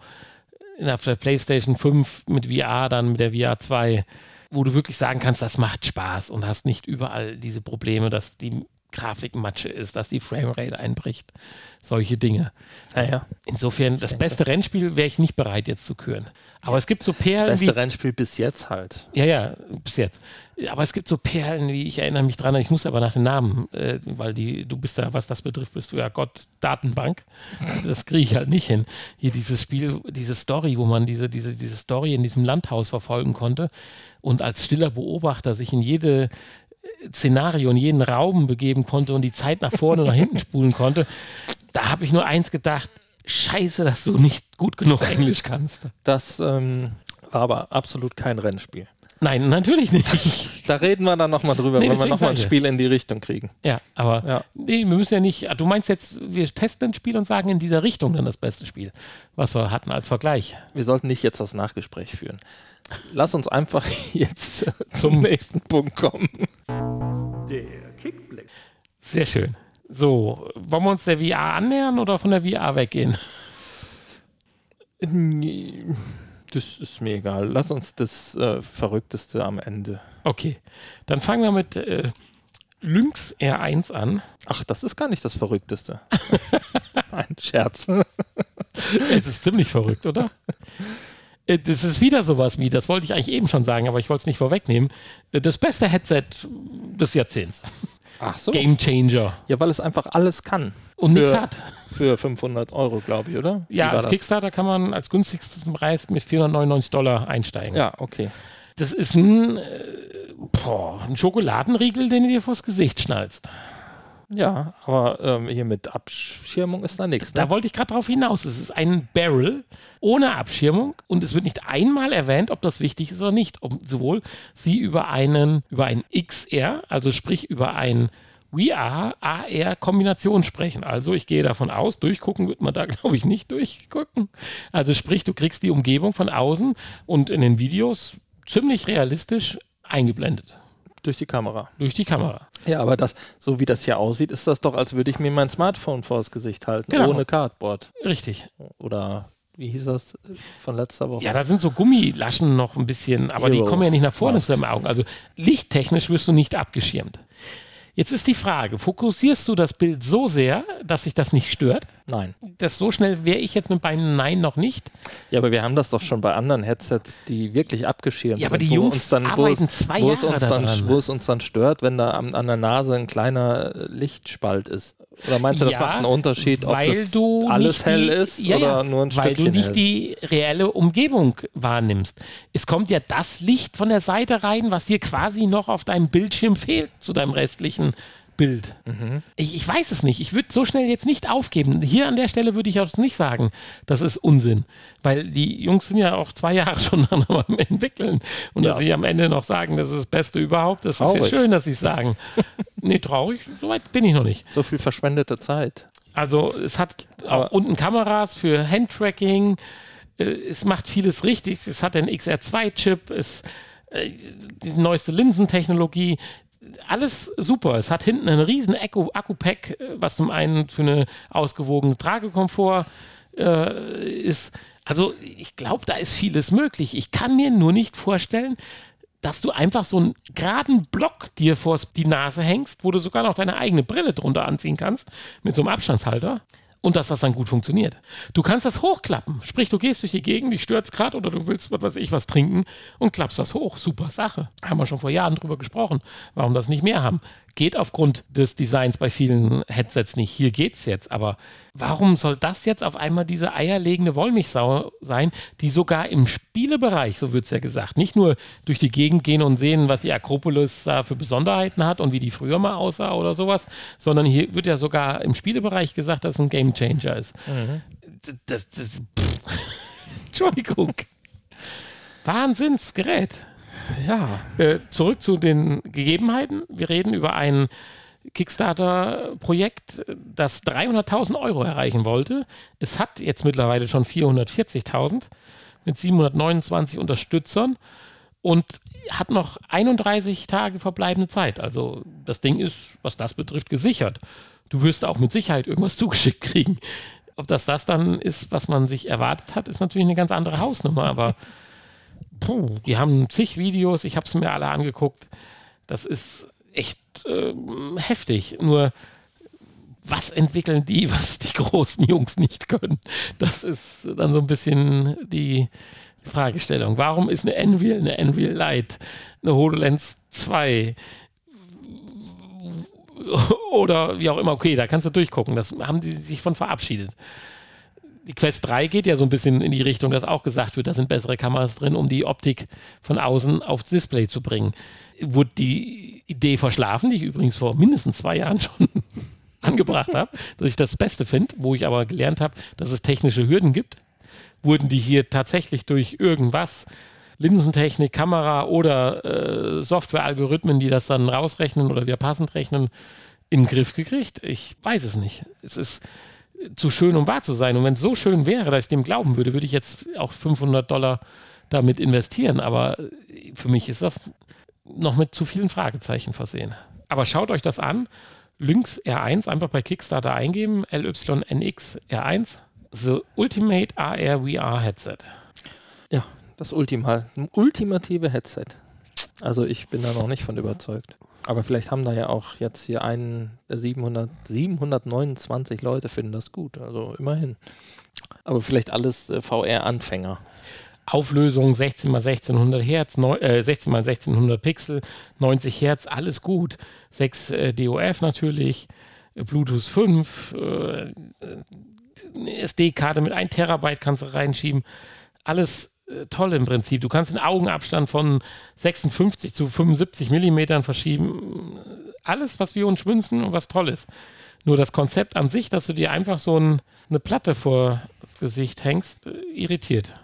auf der PlayStation 5 mit VR, dann mit der VR 2, wo du wirklich sagen kannst, das macht Spaß und hast nicht überall diese Probleme, dass die Grafik Matsche ist, dass die Framerate einbricht. Solche Dinge. Naja, Insofern, das beste Rennspiel wäre ich nicht bereit jetzt zu küren. Aber es gibt so Perlen das wie. beste Rennspiel bis jetzt halt. Ja, ja, bis jetzt. Aber es gibt so Perlen, wie ich erinnere mich dran, ich muss aber nach den Namen, äh, weil die, du bist da, was das betrifft, bist du ja Gott Datenbank. Das kriege ich halt nicht hin. Hier dieses Spiel, diese Story, wo man diese, diese, diese Story in diesem Landhaus verfolgen konnte und als stiller Beobachter sich in jede Szenario, in jeden Raum begeben konnte und die Zeit nach vorne und nach hinten spulen konnte. Da habe ich nur eins gedacht, scheiße, dass du nicht gut genug Englisch kannst. Das ähm, war aber absolut kein Rennspiel. Nein, natürlich nicht. Da reden wir dann nochmal drüber, Nee, wenn wir nochmal ein. Spiel in die Richtung kriegen. Ja, aber Ja. nee, wir müssen ja nicht. Du meinst jetzt, wir testen ein Spiel und sagen in dieser Richtung dann das beste Spiel, was wir hatten als Vergleich. Wir sollten nicht jetzt das Nachgespräch führen. Lass uns einfach *laughs* jetzt zum nächsten Punkt kommen. Der Kickblick. Sehr schön. So, wollen wir uns der VR annähern oder von der VR weggehen? Das ist mir egal. Lass uns das äh, Verrückteste am Ende. Okay, dann fangen wir mit äh, Lynx R1 an. Ach, das ist gar nicht das Verrückteste. *laughs* Ein Scherz. Es ist ziemlich verrückt, oder? Äh, Das ist wieder sowas wie, das wollte ich eigentlich eben schon sagen, aber ich wollte es nicht vorwegnehmen. äh, Das beste Headset des Jahrzehnts. Ach so. Game Changer. Ja, weil es einfach alles kann. Und nichts hat. Für 500 Euro, glaube ich, oder? Wie Ja, als das? Kickstarter kann man als günstigstes Preis mit 499 Dollar einsteigen. Ja, okay. Das ist ein, äh, boah, ein Schokoladenriegel, den du dir vors Gesicht schnallst. Ja, aber ähm, hier mit Abschirmung ist da nichts. Da Ne? wollte ich gerade drauf hinaus. Es ist ein Barrel ohne Abschirmung und es wird nicht einmal erwähnt, ob das wichtig ist oder nicht. Ob sowohl sie über einen, über ein XR, also sprich über ein VR, AR Kombination sprechen. Also ich gehe davon aus, durchgucken wird man da *laughs* glaube ich nicht durchgucken. Also sprich, du kriegst die Umgebung von außen und in den Videos ziemlich realistisch eingeblendet Durch die Kamera. durch die Kamera. Ja, aber das, so wie das hier aussieht, ist das doch, als würde ich mir mein Smartphone vors Gesicht halten, Genau. ohne Cardboard. Richtig. Oder wie hieß das von letzter Woche? Ja, da sind so Gummilaschen noch ein bisschen, aber die Hero kommen ja nicht nach vorne Mask. zu deinen Augen. Also lichttechnisch wirst du nicht abgeschirmt. Jetzt ist die Frage, fokussierst du das Bild so sehr, dass sich das nicht stört? Nein. Das so schnell wäre ich jetzt mit meinem Nein noch nicht. Ja, aber wir haben das doch schon bei anderen Headsets, die wirklich abgeschirmt Ja, aber sind. die Jungs uns dann, arbeiten es, zwei Jahre uns dann, daran. Wo es uns dann stört, wenn da an, an der Nase ein kleiner äh, Lichtspalt ist. Oder meinst du, das Ja, macht einen Unterschied, ob weil das du alles hell die, ist ja, oder nur ein Weil Stückchen du nicht hell? die reelle Umgebung wahrnimmst. Es kommt ja das Licht von der Seite rein, was dir quasi noch auf deinem Bildschirm fehlt zu deinem restlichen Bild. Mhm. Ich, ich weiß es nicht. Ich würde so schnell jetzt nicht aufgeben. Hier an der Stelle würde ich auch nicht sagen, das ist Unsinn. Weil die Jungs sind ja auch zwei *laughs* Jahre schon *laughs* am entwickeln. Und Ja. dass sie am Ende noch sagen, das ist das Beste überhaupt, das ist Traurig. ja schön, dass sie es sagen. *laughs* nee, traurig, soweit bin ich noch nicht. So viel verschwendete Zeit. Also es hat auch Aber- unten Kameras für Handtracking. Äh, Es macht vieles richtig. Es hat den XR2-Chip, es äh, die neueste Linsentechnologie. Alles super. Es hat hinten einen riesen Akku- Akku-Pack, äh, was zum einen für eine ausgewogene Tragekomfort äh, ist. Also ich glaube, da ist vieles möglich. Ich kann mir nur nicht vorstellen, dass du einfach so einen geraden Block dir vor die Nase hängst, wo du sogar noch deine eigene Brille drunter anziehen kannst, mit so einem Abstandshalter. Und dass das dann gut funktioniert. Du kannst das hochklappen. Sprich, du gehst durch die Gegend, dich stürzt gerade oder du willst, was weiß ich, was trinken und klappst das hoch. Super Sache. Haben wir schon vor Jahren drüber gesprochen, warum das nicht mehr haben. Geht aufgrund des Designs bei vielen Headsets nicht. Hier geht's jetzt. Aber warum soll das jetzt auf einmal diese eierlegende Wollmilchsau sein, die sogar im Spielebereich, so wird es ja gesagt, nicht nur durch die Gegend gehen und sehen, was die Akropolis da für Besonderheiten hat und wie die früher mal aussah oder sowas, sondern hier wird ja sogar im Spielebereich gesagt, dass es ein Gamechanger ist. Das, das, pff. *laughs* Entschuldigung. Wahnsinnsgerät. Ja. Äh, zurück zu den Gegebenheiten. Wir reden über ein Kickstarter-Projekt, das 300.000 Euro erreichen wollte. Es hat jetzt mittlerweile schon 440.000 mit 729 Unterstützern und hat noch 31 Tage verbleibende Zeit. Also das Ding ist, was das betrifft, gesichert. Du wirst auch mit Sicherheit irgendwas *laughs* zugeschickt kriegen. Ob das das dann ist, was man sich erwartet hat, ist natürlich eine ganz andere Hausnummer, aber puh, die haben zig Videos, ich habe es mir alle angeguckt. Das ist echt ähm, heftig. Nur, was entwickeln die, *laughs* was die großen Jungs nicht können? Das ist dann so ein bisschen die Fragestellung. Warum ist eine Enreal eine Enreal Lite, eine HoloLens 2 oder wie auch immer? Okay, da kannst du durchgucken. Das haben die sich von verabschiedet die Quest 3 geht ja so ein bisschen in die Richtung, dass auch gesagt wird, da sind bessere Kameras drin, um die Optik von außen aufs Display zu bringen. Wurde die Idee verschlafen, die ich übrigens vor mindestens zwei Jahren schon *laughs* angebracht habe, dass ich das Beste finde, wo ich aber gelernt habe, dass es technische Hürden gibt. Wurden die hier tatsächlich durch irgendwas, Linsentechnik, Kamera oder äh, Software-Algorithmen, die das dann rausrechnen oder wieder passend rechnen, in den Griff gekriegt? Ich weiß es nicht. Es ist zu schön, um wahr zu sein. Und wenn es so schön wäre, dass ich dem glauben würde, würde ich jetzt auch 500 Dollar damit investieren. Aber für mich ist das noch mit zu vielen Fragezeichen versehen. Aber schaut euch das an. Lynx R1 einfach bei Kickstarter eingeben. LYNX R1. The Ultimate AR VR Headset. Ja, das Ultima, ultimative Headset. Also ich bin da noch nicht von überzeugt. Aber vielleicht haben da ja auch jetzt hier einen der 700, 729 Leute finden das gut. Also immerhin. Aber vielleicht alles äh, VR-Anfänger. Auflösung 16 x 1600 Hertz, neu, äh, 16 x 1600 Pixel, 90 Hertz, alles gut. 6 äh, DOF natürlich, Bluetooth 5, äh, eine SD-Karte mit 1 Terabyte kannst du reinschieben. Alles äh, toll im Prinzip. Du kannst den Augenabstand von 56 zu 75 Millimetern verschieben. Alles, was wir uns wünschen und was toll ist. Nur das Konzept an sich, dass du dir einfach so ein, eine Platte vor das Gesicht hängst, äh, irritiert.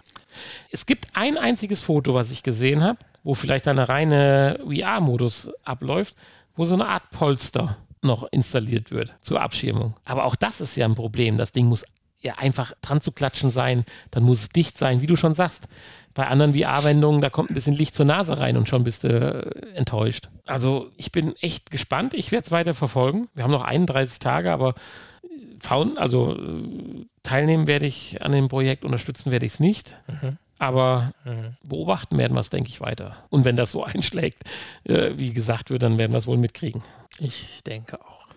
Es gibt ein einziges Foto, was ich gesehen habe, wo vielleicht eine reine VR-Modus abläuft, wo so eine Art Polster noch installiert wird zur Abschirmung. Aber auch das ist ja ein Problem. Das Ding muss ja einfach dran zu klatschen sein, dann muss es dicht sein, wie du schon sagst. Bei anderen VR-Wendungen, da kommt ein bisschen Licht zur Nase rein und schon bist du äh, enttäuscht. Also ich bin echt gespannt. Ich werde es weiter verfolgen. Wir haben noch 31 Tage, aber faun, also äh, teilnehmen werde ich an dem Projekt, unterstützen werde ich es nicht. Mhm. Aber mhm. beobachten werden wir es, denke ich, weiter. Und wenn das so *laughs* einschlägt, äh, wie gesagt wird, dann werden wir es wohl mitkriegen. Ich denke auch.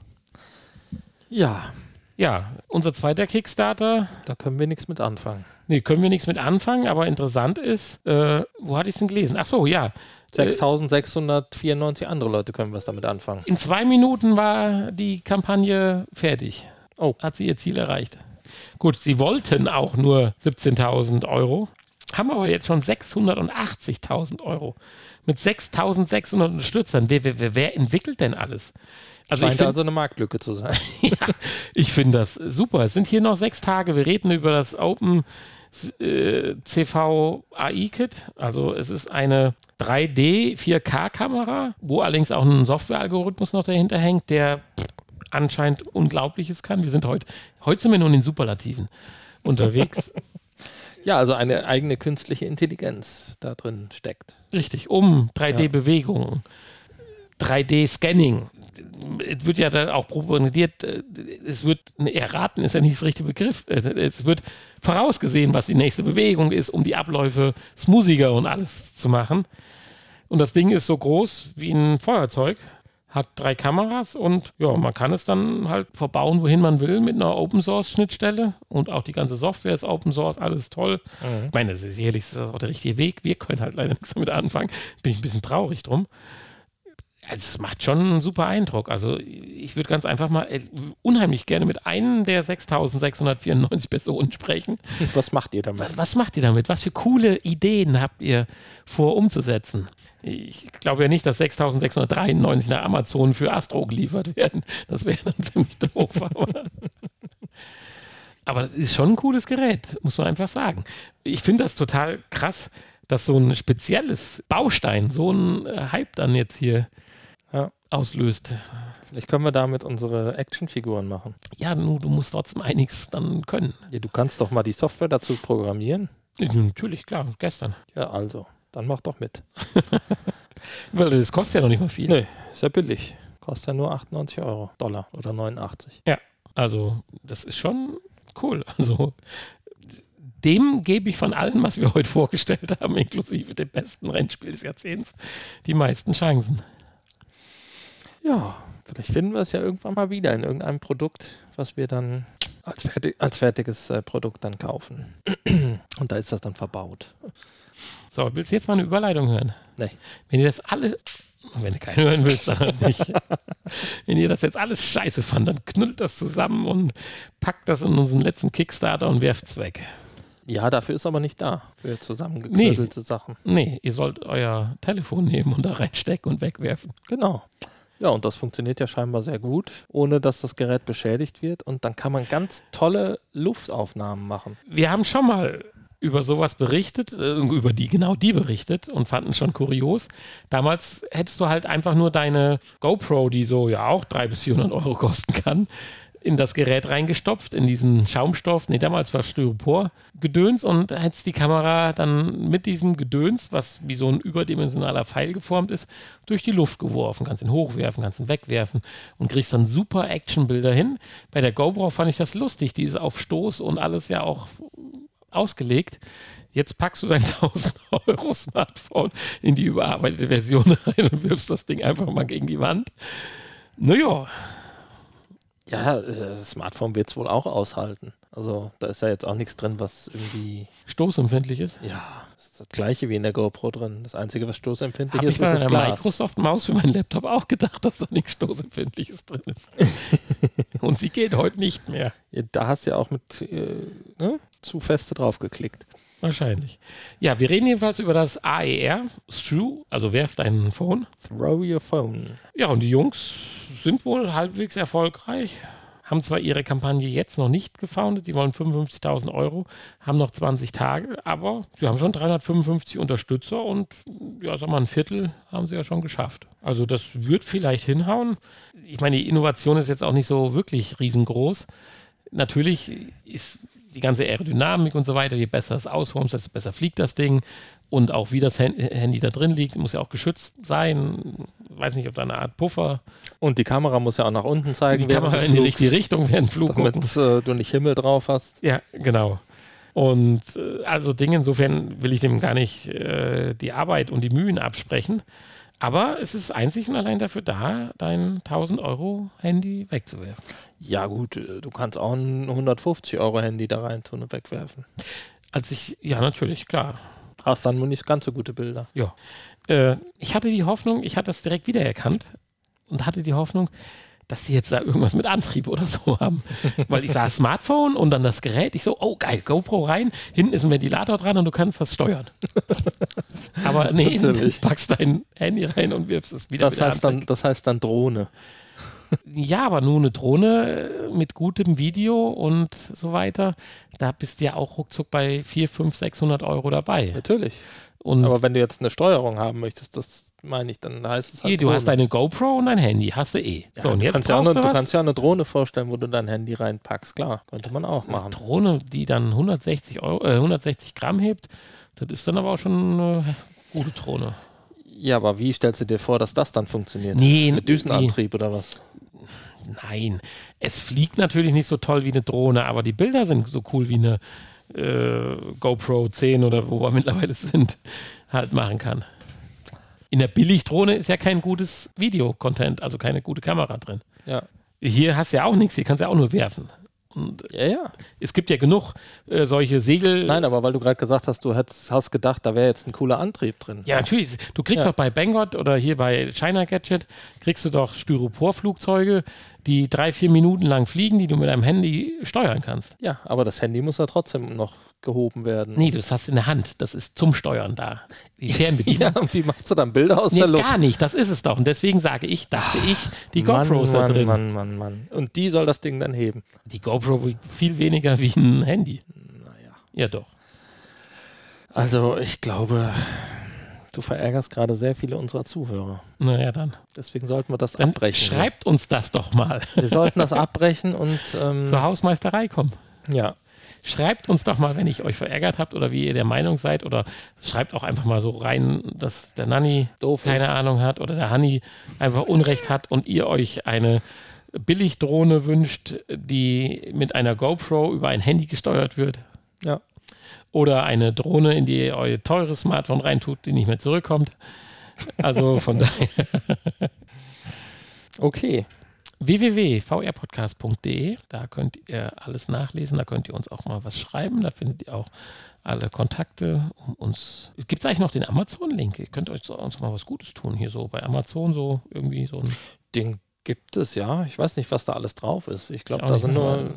Ja, ja, unser zweiter Kickstarter. Da können wir nichts mit anfangen. Nee, können wir nichts mit anfangen, aber interessant ist, äh, wo hatte ich es denn gelesen? Ach so, ja. 6694 andere Leute können was damit anfangen. In zwei Minuten war die Kampagne fertig. Oh. Hat sie ihr Ziel erreicht. Gut, sie wollten auch nur 17.000 Euro, haben aber jetzt schon 680.000 Euro. Mit 6.600 Unterstützern. Wer, wer, wer entwickelt denn alles? Also Scheint ich find, also eine Marktlücke zu sein. *laughs* ja, ich finde das super. Es sind hier noch sechs Tage. Wir reden über das Open äh, CV AI Kit. Also es ist eine 3D 4K Kamera, wo allerdings auch ein Softwarealgorithmus noch dahinter hängt, der anscheinend Unglaubliches kann. Wir sind heute, heute sind wir nur in den Superlativen unterwegs. *laughs* Ja, also eine eigene künstliche Intelligenz da drin steckt. Richtig, um 3D-Bewegungen, 3D-Scanning, es wird ja dann auch propagiert, äh, es wird erraten, ist ja nicht das richtige Begriff. Es wird vorausgesehen, was die nächste Bewegung ist, um die Abläufe smoothiger und alles zu machen. Und das Ding ist so groß wie ein Feuerzeug, hat drei Kameras und ja, man kann es dann halt verbauen, wohin man will, mit einer Open Source Schnittstelle und auch die ganze Software ist Open Source, alles toll. Mhm. Ich meine, das ist sicherlich ist das auch der richtige Weg. Wir können halt leider *laughs* nichts damit anfangen. Bin ich ein bisschen traurig drum also es macht schon einen super Eindruck. Also ich würde ganz einfach mal äh, unheimlich gerne mit einem der 6694 Personen sprechen. Was macht ihr damit? Was, was, macht ihr damit? Was für coole Ideen habt ihr vor umzusetzen? Ich glaube ja nicht, dass 6693 nach Amazon für Astro geliefert werden. Das wäre dann *laughs* ziemlich doof. Aber, aber das ist schon ein cooles Gerät, muss man einfach sagen. Ich finde das total krass, dass so ein spezielles Baustein so einen Hype dann jetzt hier ja. auslöst. Vielleicht können wir damit unsere Actionfiguren machen. Ja, nur du musst trotzdem einiges dann können. Ja, du kannst doch mal die Software dazu programmieren. Natürlich, klar, gestern. Ja, also, dann mach doch mit. *laughs* Weil das kostet ja noch nicht mal viel. Nee, ist ja billig. Kostet ja nur 98 Euro, Dollar oder 89. Ja, also das ist schon cool. Also dem gebe ich von allem, was wir heute vorgestellt haben, inklusive dem besten Rennspiel des Jahrzehnts, die meisten Chancen. Ja, vielleicht finden wir es ja irgendwann mal wieder in irgendeinem Produkt, was wir dann als, fertig, als fertiges äh, Produkt dann kaufen. *clears throat* Und da ist das dann verbaut. So, willst du jetzt mal eine Überleitung hören? Nee. Wenn ihr das alle, wenn du keine hören willst, dann halt nicht. *laughs* wenn ihr das jetzt alles scheiße fand, dann knüllt das zusammen und packt das in unseren letzten Kickstarter und werft es weg. Ja, dafür ist aber nicht da, für zusammengeknüllte nee. Sachen. Nee, ihr sollt euer Telefon nehmen und da reinstecken und wegwerfen. Genau. Ja, und das funktioniert ja scheinbar sehr gut, ohne dass das Gerät beschädigt wird. Und dann kann man ganz tolle Luftaufnahmen machen. Wir haben schon mal über sowas berichtet, äh, über die, genau die berichtet und fanden schon kurios. Damals hättest du halt einfach nur deine GoPro, die so ja auch 300 bis 400 Euro kosten kann, in das Gerät reingestopft, in diesen Schaumstoff, nee, damals war Styropor-Gedöns und hättest die Kamera dann mit diesem Gedöns, was wie so ein überdimensionaler Pfeil geformt ist, durch die Luft geworfen. Kannst ihn hochwerfen, kannst ihn wegwerfen und kriegst dann super Actionbilder hin. Bei der GoPro fand ich das lustig, die ist auf Stoß und alles ja auch ausgelegt. Jetzt packst du dein *laughs* 1000 Euro Smartphone in die überarbeitete Version rein und wirfst das Ding einfach mal gegen die Wand. Naja, ja, das Smartphone wird es wohl auch aushalten. Also da ist ja jetzt auch nichts drin, was irgendwie, Stoßempfindlich ist. ja, das ist das gleiche wie in der GoPro drin. Das Einzige, was stoßempfindlich Habe ist, ich bei ist das Glas. Microsoft-Maus für meinen Laptop auch gedacht, dass da nichts Stoßempfindliches drin ist. *laughs* Und sie geht heute nicht mehr. Ja, da hast du ja auch mit äh, ne? zu feste draufgeklickt. Wahrscheinlich. Ja, wir reden jedenfalls über das AER, Strew, also werft dein Phone. Throw your phone. Ja, und die Jungs sind wohl halbwegs erfolgreich. Haben zwar ihre Kampagne jetzt noch nicht gefoundet, die wollen 55.000 Euro, haben noch 20 Tage, aber sie haben schon 355 Unterstützer und ja, sag mal, ein Viertel haben sie ja schon geschafft. Also das wird vielleicht hinhauen. Ich meine, die Innovation ist jetzt auch nicht so wirklich riesengroß. Natürlich ist die ganze Aerodynamik und so weiter, je besser es ausformt, desto besser fliegt das Ding. Und auch wie das Hand- Handy da drin liegt, muss ja auch geschützt sein. Weiß nicht, ob da eine Art Puffer Und die Kamera muss ja auch nach unten zeigen. die Kamera in die richtige Richtung während Flug. Damit äh, du nicht Himmel drauf hast. Ja, genau. Und äh, also Ding, insofern will ich dem gar nicht äh, die Arbeit und die Mühen absprechen. Aber es ist einzig und allein dafür da, dein 1000 Euro Handy wegzuwerfen. Ja, gut, äh, du kannst auch ein 150 Euro Handy da rein tun und wegwerfen. Als ich, ja, natürlich, klar. Hast dann nur nicht ganz so gute Bilder. Ja. Äh, ich hatte die Hoffnung, ich hatte das direkt wiedererkannt und hatte die Hoffnung, dass die jetzt da irgendwas mit Antrieb oder so haben. *laughs* Weil ich sah Smartphone und dann das Gerät. Ich so, oh geil, GoPro rein, hinten ist ein Ventilator dran und du kannst das steuern. *laughs* Aber nee, du Natürlich. packst dein Handy rein und wirfst es wieder Das heißt, an. dann, das heißt dann Drohne. Ja, aber nur eine Drohne äh, mit gutem Video und so weiter, da bist du ja auch ruckzuck bei 4, 5, 600 Euro dabei. Natürlich. Und Aber wenn du jetzt eine Steuerung haben möchtest, das meine ich, dann heißt es halt hier, du Drohne. hast deine GoPro und dein Handy, hast du eh. ja, so, und du, jetzt kannst ja eine, du du kannst ja eine Drohne vorstellen, wo du dein Handy reinpackst. Klar, könnte man auch machen. Drohne, die dann 160, Euro, äh, 160 Gramm hebt, das ist dann aber auch schon eine gute Drohne. Ja, aber wie stellst du dir vor, dass das dann funktioniert? Nee, Mit Düsenantrieb oder was? Nein, es fliegt natürlich nicht so toll wie eine Drohne, aber die Bilder sind so cool wie eine äh, GoPro 10 oder wo wir *laughs* mittlerweile sind, halt machen kann. In der Billigdrohne ist ja kein gutes Video-Content, also keine gute Kamera drin. Ja. Hier hast du ja auch nichts, hier kannst du ja auch nur werfen. Und Ja, ja. es gibt ja genug äh, solche Segel. Nein, aber weil du gerade gesagt hast, du hättest, hast gedacht, da wäre jetzt ein cooler Antrieb drin. Ja, natürlich. Du kriegst Ja. doch bei Banggood oder hier bei China Gadget, kriegst du doch Styroporflugzeuge, die drei, vier Minuten lang fliegen, die du mit deinem Handy steuern kannst. Ja, aber das Handy muss ja trotzdem noch gehoben werden. Nee, das hast du in der Hand. Das ist zum Steuern da. Die Fernbedienung. *laughs* Ja, und wie machst du dann Bilder aus nee, der Luft? gar nicht. Das ist es doch. Und deswegen sage ich, dachte ich, die GoPro Mann, ist da Mann, drin. Mann, Mann, Mann. Und die soll das Ding dann heben. Die GoPro wiegt viel weniger wie ein Handy. Naja. Ja, doch. Also, ich glaube, du verärgerst gerade sehr viele unserer Zuhörer. Naja, dann. Deswegen sollten wir das Dann abbrechen. schreibt uns das doch mal. Wir sollten das abbrechen und ähm, *laughs* Zur Hausmeisterei kommen. ja. Schreibt uns doch mal, wenn ich euch verärgert habt oder wie ihr der Meinung seid oder schreibt auch einfach mal so rein, dass der Nanny Doof keine ist. Ahnung hat oder der Hanni einfach Unrecht hat und ihr euch eine Billigdrohne wünscht, die mit einer GoPro über ein Handy gesteuert wird. Ja. Oder eine Drohne, in die ihr euer teures Smartphone reintut, die nicht mehr zurückkommt. Also von *laughs* daher Okay. www.vrpodcast.de. Da könnt ihr alles nachlesen, da könnt ihr uns auch mal was schreiben, da findet ihr auch alle Kontakte um uns. Gibt es eigentlich noch den Amazon-Link? Ihr könnt euch so, uns mal was Gutes tun hier so bei Amazon, so irgendwie so ein. Den gibt es, ja. Ich weiß nicht, was da alles drauf ist. Ich glaube, da sind nur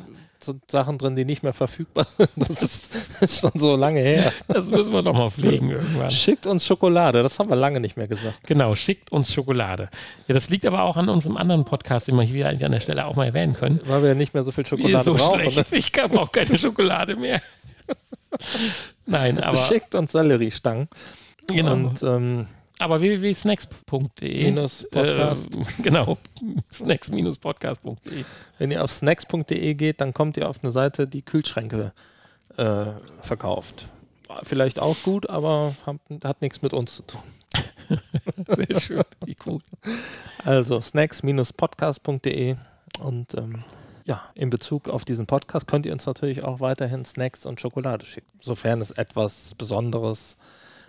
Sachen drin, die nicht mehr verfügbar sind. *laughs* Das ist, ist schon so lange her. Das müssen wir doch mal pflegen irgendwann. Schickt uns Schokolade, das haben wir lange nicht mehr gesagt. Genau, schickt uns Schokolade. Ja, das liegt aber auch an unserem anderen Podcast, den wir hier eigentlich an der Stelle auch mal erwähnen können. Weil wir nicht mehr so viel Schokolade so brauchen. schlecht. *laughs* Ich auch keine Schokolade mehr. *laughs* Nein, aber, Schickt uns Selleriestangen. genau. Und ähm, aber www.snacks.de *laughs* Minus Podcast. Äh, genau, snacks-podcast.de. wenn ihr auf snacks.de geht, dann kommt ihr auf eine Seite, die Kühlschränke äh, verkauft. Vielleicht auch gut, aber hat, hat nichts mit uns zu tun. *laughs* Sehr schön, wie cool. Also snacks-podcast.de und ähm, ja, in Bezug auf diesen Podcast könnt ihr uns natürlich auch weiterhin Snacks und Schokolade schicken, sofern es etwas Besonderes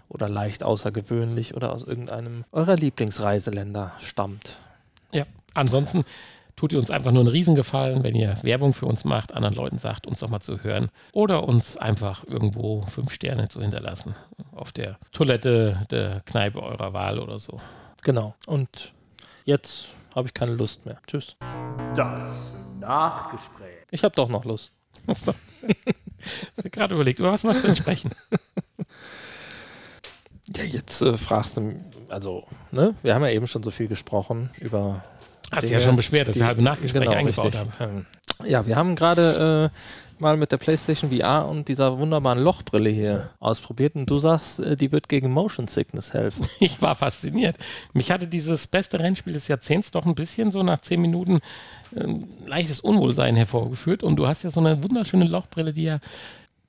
oder leicht außergewöhnlich oder aus irgendeinem eurer Lieblingsreiseländer stammt. Ja, ansonsten tut ihr uns einfach nur einen Riesengefallen, wenn ihr Werbung für uns macht, anderen Leuten sagt, uns doch mal zu hören oder uns einfach irgendwo fünf Sterne zu hinterlassen auf der Toilette der Kneipe eurer Wahl oder so. Genau. Und jetzt habe ich keine Lust mehr. Tschüss. Das Nachgespräch. Ich habe doch noch Lust. *laughs* Hast du *laughs* gerade überlegt, über was möchtest du denn sprechen? *laughs* Ja, jetzt äh, fragst du, also, ne, wir haben ja eben schon so viel gesprochen über. Hast du Dinge, ja schon beschwert, dass die- wir halbe Nachgespräche genau, eingebaut richtig. haben. Ähm, Ja, wir haben gerade äh, mal mit der PlayStation VR und dieser wunderbaren Lochbrille hier ausprobiert und du sagst, äh, die wird gegen Motion Sickness helfen. *laughs* Ich war fasziniert. Mich hatte dieses beste Rennspiel des Jahrzehnts doch ein bisschen so nach zehn Minuten ähm, leichtes Unwohlsein hervorgeführt. Und du hast ja so eine wunderschöne Lochbrille, die ja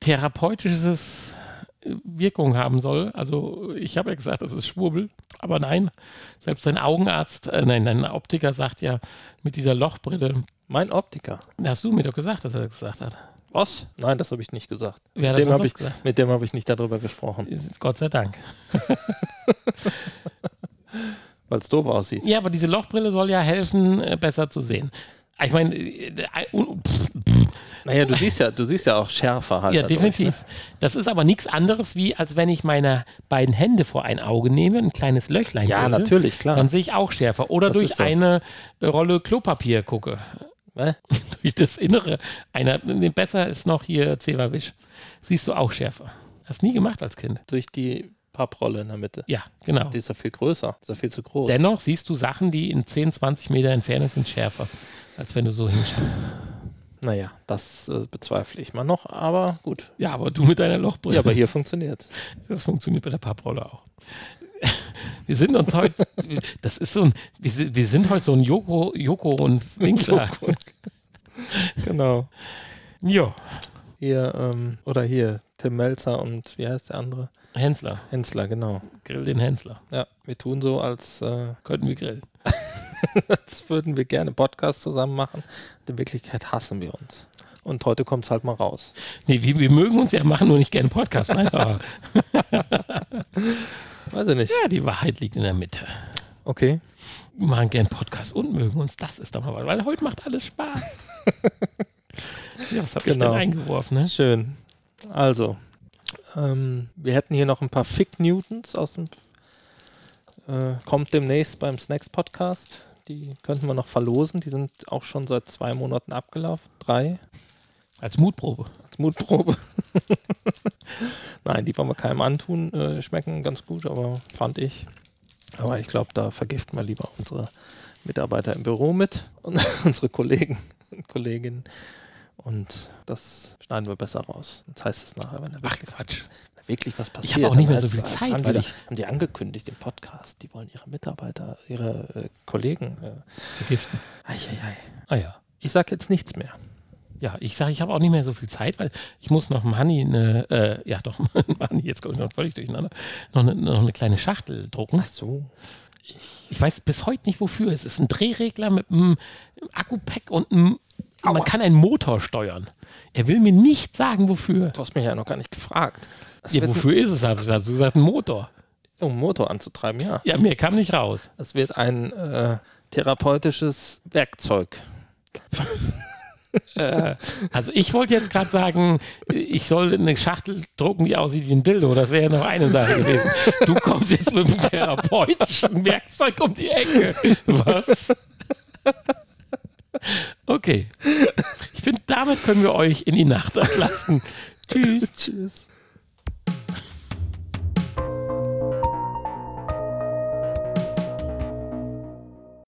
therapeutisches Wirkung haben soll. Also ich habe ja gesagt, das ist Schwurbel, aber nein, selbst dein Augenarzt, äh, nein, dein Optiker sagt ja mit dieser Lochbrille, Mein Optiker. hast du mir doch gesagt, dass er das gesagt hat. Was? Nein, das habe ich nicht gesagt. Wer Mit dem habe ich, gesagt? mit dem habe ich nicht darüber gesprochen, Gott sei Dank. *laughs* weil es doof aussieht. Ja, aber diese Lochbrille soll ja helfen, äh, besser zu sehen. Ich meine, äh, äh, Naja, du siehst ja, du siehst ja auch schärfer halt. ja, dadurch, definitiv. Ne? Das ist aber nichts anderes, wie als wenn ich meine beiden Hände vor ein Auge nehme, ein kleines Löchlein Ja, bilde, natürlich, klar. Dann sehe ich auch schärfer. Oder Das durch so. eine Rolle Klopapier gucke. Ne? *laughs* durch das Innere einer, besser ist noch hier Zewa-Wisch. Siehst du auch schärfer. Hast nie gemacht als Kind. Durch die Papprolle in der Mitte. Ja, genau. Die ist ja viel größer. Ist ja viel zu groß. Dennoch siehst du Sachen, die in 10, 20 Meter Entfernung sind, schärfer, als wenn du so hinschaust. Naja, das äh, bezweifle ich mal noch, aber gut. Ja, aber du mit deiner Lochbrille. Ja, aber hier funktioniert Das funktioniert bei der Papprolle auch. Wir sind uns heute, das ist so ein, wir sind, wir sind heute so ein Joko, Joko und Dingsler. *laughs* Genau. Jo, Hier, ähm, oder hier, Tim Melzer und wie heißt der andere? Hensler, Hensler, genau. grill den Hensler. Ja, wir tun so, als, äh, Könnten wir grillen. *laughs* als würden wir gerne Podcast zusammen machen. In Wirklichkeit hassen wir uns. Und heute kommt es halt mal raus. Nee, wir, wir mögen uns ja machen, nur nicht gerne Podcast. Aber, *laughs* Weiß ich nicht. ja, die Wahrheit liegt in der Mitte. Okay. Wir machen gern Podcast und mögen uns. Das ist doch mal was, weil heute macht alles Spaß. *laughs* ja, was habe ich Genau. denn eingeworfen, ne? Schön. Also, ähm, wir hätten hier noch ein paar Fick Newtons aus dem. Äh, kommt demnächst beim Snacks Podcast. Die könnten wir noch verlosen. Die sind auch schon seit zwei Monaten abgelaufen. Drei. Als Mutprobe. Als Mutprobe. *laughs* Nein, die wollen wir keinem antun. Äh, schmecken ganz gut, aber fand ich. Aber ich glaube, da vergiften wir lieber unsere Mitarbeiter im Büro mit und *laughs* unsere Kollegen und Kolleginnen. Und das schneiden wir besser raus. Das heißt es nachher, wenn da Ach, wirklich, Quatsch. wenn da wirklich was Ich passiert. habe auch nicht mehr so viel Zeit, Haben weil die, ich haben die angekündigt im Podcast. Die wollen ihre Mitarbeiter, ihre äh, Kollegen. Äh, vergiften. ei, Ah ja. Ich sage jetzt nichts mehr. Ja, ich sage, ich habe auch nicht mehr so viel Zeit, weil ich muss noch dem Honey eine, äh, ja doch, *laughs* Honey, jetzt komme ich noch völlig durcheinander, noch eine, noch eine kleine Schachtel drucken. Ach so. Ich weiß bis heute nicht wofür. Es ist ein Drehregler mit einem Akku-Pack und einem, man kann einen Motor steuern. Er will mir nicht sagen, wofür. Du hast mich ja noch gar nicht gefragt. Ja, wofür ist es? Hast du gesagt, ein Motor. Um einen Motor anzutreiben, ja. Ja, mir kam nicht raus. Es wird ein äh, therapeutisches Werkzeug. *laughs* Also ich wollte jetzt gerade sagen, ich soll eine Schachtel drucken, die aussieht wie ein Dildo. Das wäre ja noch eine Sache gewesen. Du kommst jetzt mit einem therapeutischen Werkzeug um die Ecke. Was? Okay. Ich finde, damit können wir euch in die Nacht entlassen. *laughs* Tschüss. Tschüss.